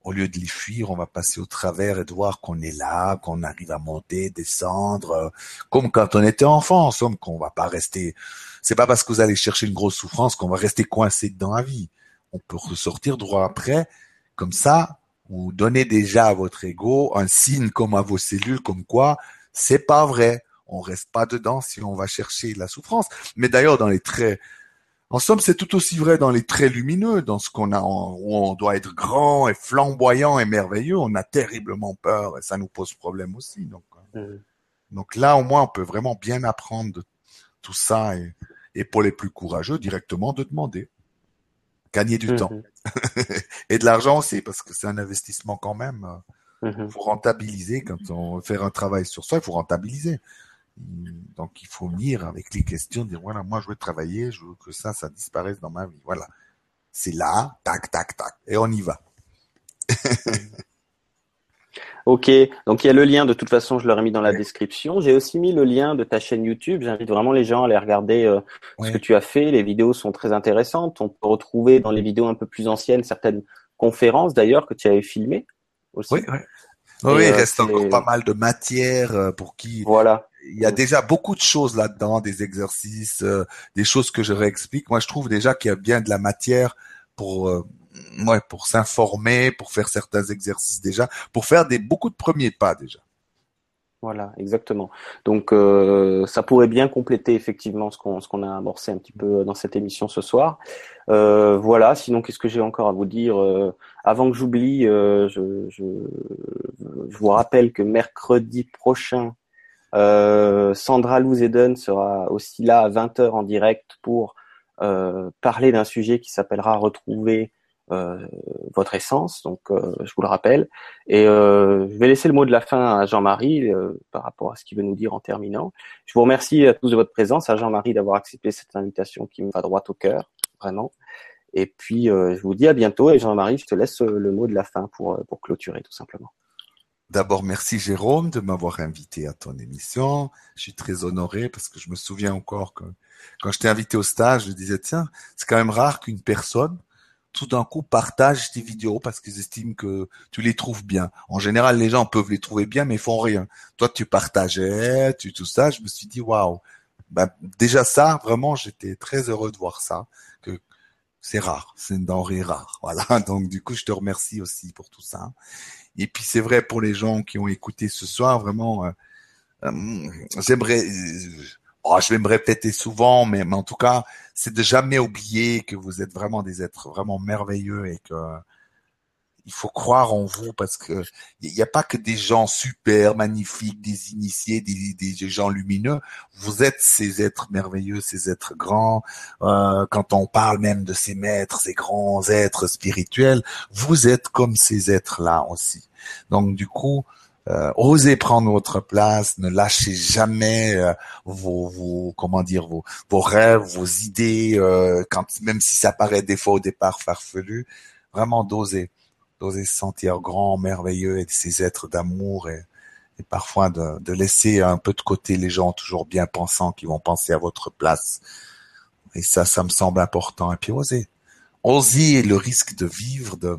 Au lieu de les fuir, on va passer au travers et de voir qu'on est là, qu'on arrive à monter, descendre, euh, comme quand on était enfant, en somme, qu'on va pas rester. C'est pas parce que vous allez chercher une grosse souffrance qu'on va rester coincé dans la vie. On peut ressortir droit après, comme ça, vous donnez déjà à votre ego un signe comme à vos cellules, comme quoi c'est pas vrai. On reste pas dedans si on va chercher la souffrance. Mais d'ailleurs, dans les traits en somme, c'est tout aussi vrai dans les traits lumineux, dans ce qu'on a, où on doit être grand et flamboyant et merveilleux. On a terriblement peur et ça nous pose problème aussi. Donc, hein. mmh. donc là, au moins, on peut vraiment bien apprendre de tout ça et, pour les plus courageux, directement de demander, gagner du temps mmh. et de l'argent aussi parce que c'est un investissement quand même. Il mmh. faut rentabiliser quand on veut faire un travail sur soi. Il faut rentabiliser. Donc, il faut venir avec les questions, dire voilà, moi, je veux travailler, je veux que ça, ça disparaisse dans ma vie. Voilà. C'est là, tac, tac, tac. Et on y va. ok, donc il y a le lien, de toute façon, je l'aurais mis dans la description. J'ai aussi mis le lien de ta chaîne YouTube. J'invite vraiment les gens à aller regarder euh, ce que tu as fait. Les vidéos sont très intéressantes. On peut retrouver dans les vidéos un peu plus anciennes certaines conférences d'ailleurs que tu avais filmées aussi. Oui, oui. Oui, il euh, reste encore pas mal de matière euh, pour qui voilà il y a déjà beaucoup de choses là-dedans, des exercices, euh, des choses que je réexplique. Moi, je trouve déjà qu'il y a bien de la matière pour euh, ouais, pour s'informer, pour faire certains exercices déjà, pour faire des beaucoup de premiers pas déjà. Voilà, exactement. Donc, euh, ça pourrait bien compléter effectivement ce qu'on ce qu'on a amorcé un petit peu dans cette émission ce soir. Euh, voilà. Sinon, qu'est-ce que j'ai encore à vous dire Avant que j'oublie, je, je, je vous rappelle que mercredi prochain, euh, Sandra Louzeden sera aussi là à 20h en direct pour euh, parler d'un sujet qui s'appellera Retrouver euh, votre essence, donc je vous le rappelle. Et je vais laisser le mot de la fin à Jean-Marie par rapport à ce qu'il veut nous dire en terminant. Je vous remercie à tous de votre présence, à Jean-Marie d'avoir accepté cette invitation qui me va droit au cœur, vraiment. Et puis je vous dis à bientôt et Jean-Marie, je te laisse le mot de la fin pour, pour clôturer tout simplement. D'abord, merci Jérôme de m'avoir invité à ton émission. Je suis très honoré parce que je me souviens encore que quand je t'ai invité au stage, je disais, tiens, c'est quand même rare qu'une personne, tout d'un coup, partage tes vidéos parce qu'ils estiment que tu les trouves bien. En général, les gens peuvent les trouver bien, mais ils font rien. Toi, tu partageais, tu tout ça. Je me suis dit, waouh. Ben, déjà ça, vraiment, j'étais très heureux de voir ça. Que c'est rare, c'est une denrée rare. Voilà. Donc, du coup, je te remercie aussi pour tout ça. Et puis c'est vrai pour les gens qui ont écouté ce soir, vraiment, euh, euh, j'aimerais, euh, oh, je vais me répéter souvent, mais, mais en tout cas, c'est de jamais oublier que vous êtes vraiment des êtres vraiment merveilleux et que il faut croire en vous parce que il n'y a pas que des gens super magnifiques, des initiés, des, des, gens lumineux. Vous êtes ces êtres merveilleux, ces êtres grands. Euh, quand on parle même de ces maîtres, ces grands êtres spirituels, vous êtes comme ces êtres-là aussi. Donc du coup, euh, osez prendre votre place, ne lâchez jamais euh, vos, vos, comment dire vos, vos rêves, vos idées, euh, quand même si ça paraît des fois au départ farfelu, vraiment d'oser d'oser se sentir grand, merveilleux et ces êtres d'amour et, parfois de, laisser un peu de côté les gens toujours bien pensants qui vont penser à votre place. Et ça, ça me semble important. Et puis oser. Oser le risque de vivre, de,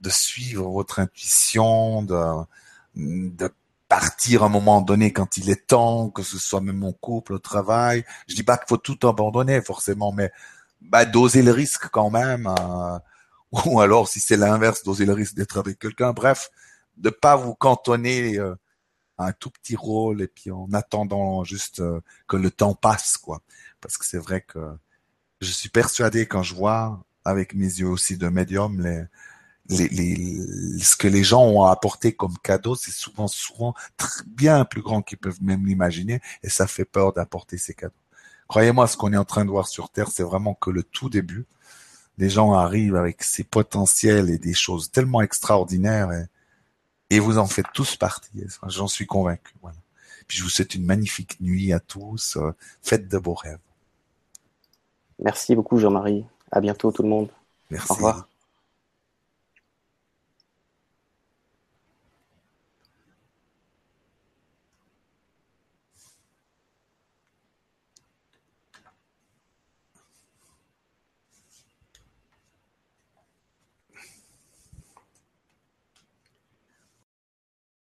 de suivre votre intuition, de, de partir à un moment donné quand il est temps, que ce soit même mon couple, au travail. Je dis pas qu'il faut tout abandonner forcément, mais bah, doser le risque quand même, euh, ou alors si c'est l'inverse, doser le risque d'être avec quelqu'un. Bref, de pas vous cantonner euh, à un tout petit rôle et puis en attendant juste euh, que le temps passe, quoi. Parce que c'est vrai que je suis persuadé quand je vois avec mes yeux aussi de médium les, les, les, ce que les gens ont apporté comme cadeau, c'est souvent, souvent bien plus grand qu'ils peuvent même l'imaginer, et ça fait peur d'apporter ces cadeaux. Croyez-moi, ce qu'on est en train de voir sur Terre, c'est vraiment que le tout début. Les gens arrivent avec ces potentiels et des choses tellement extraordinaires, et, vous en faites tous partie. J'en suis convaincu. Voilà. Puis je vous souhaite une magnifique nuit à tous. Euh, faites de beaux rêves. Merci beaucoup, Jean-Marie. À bientôt, tout le monde. Merci. Au revoir.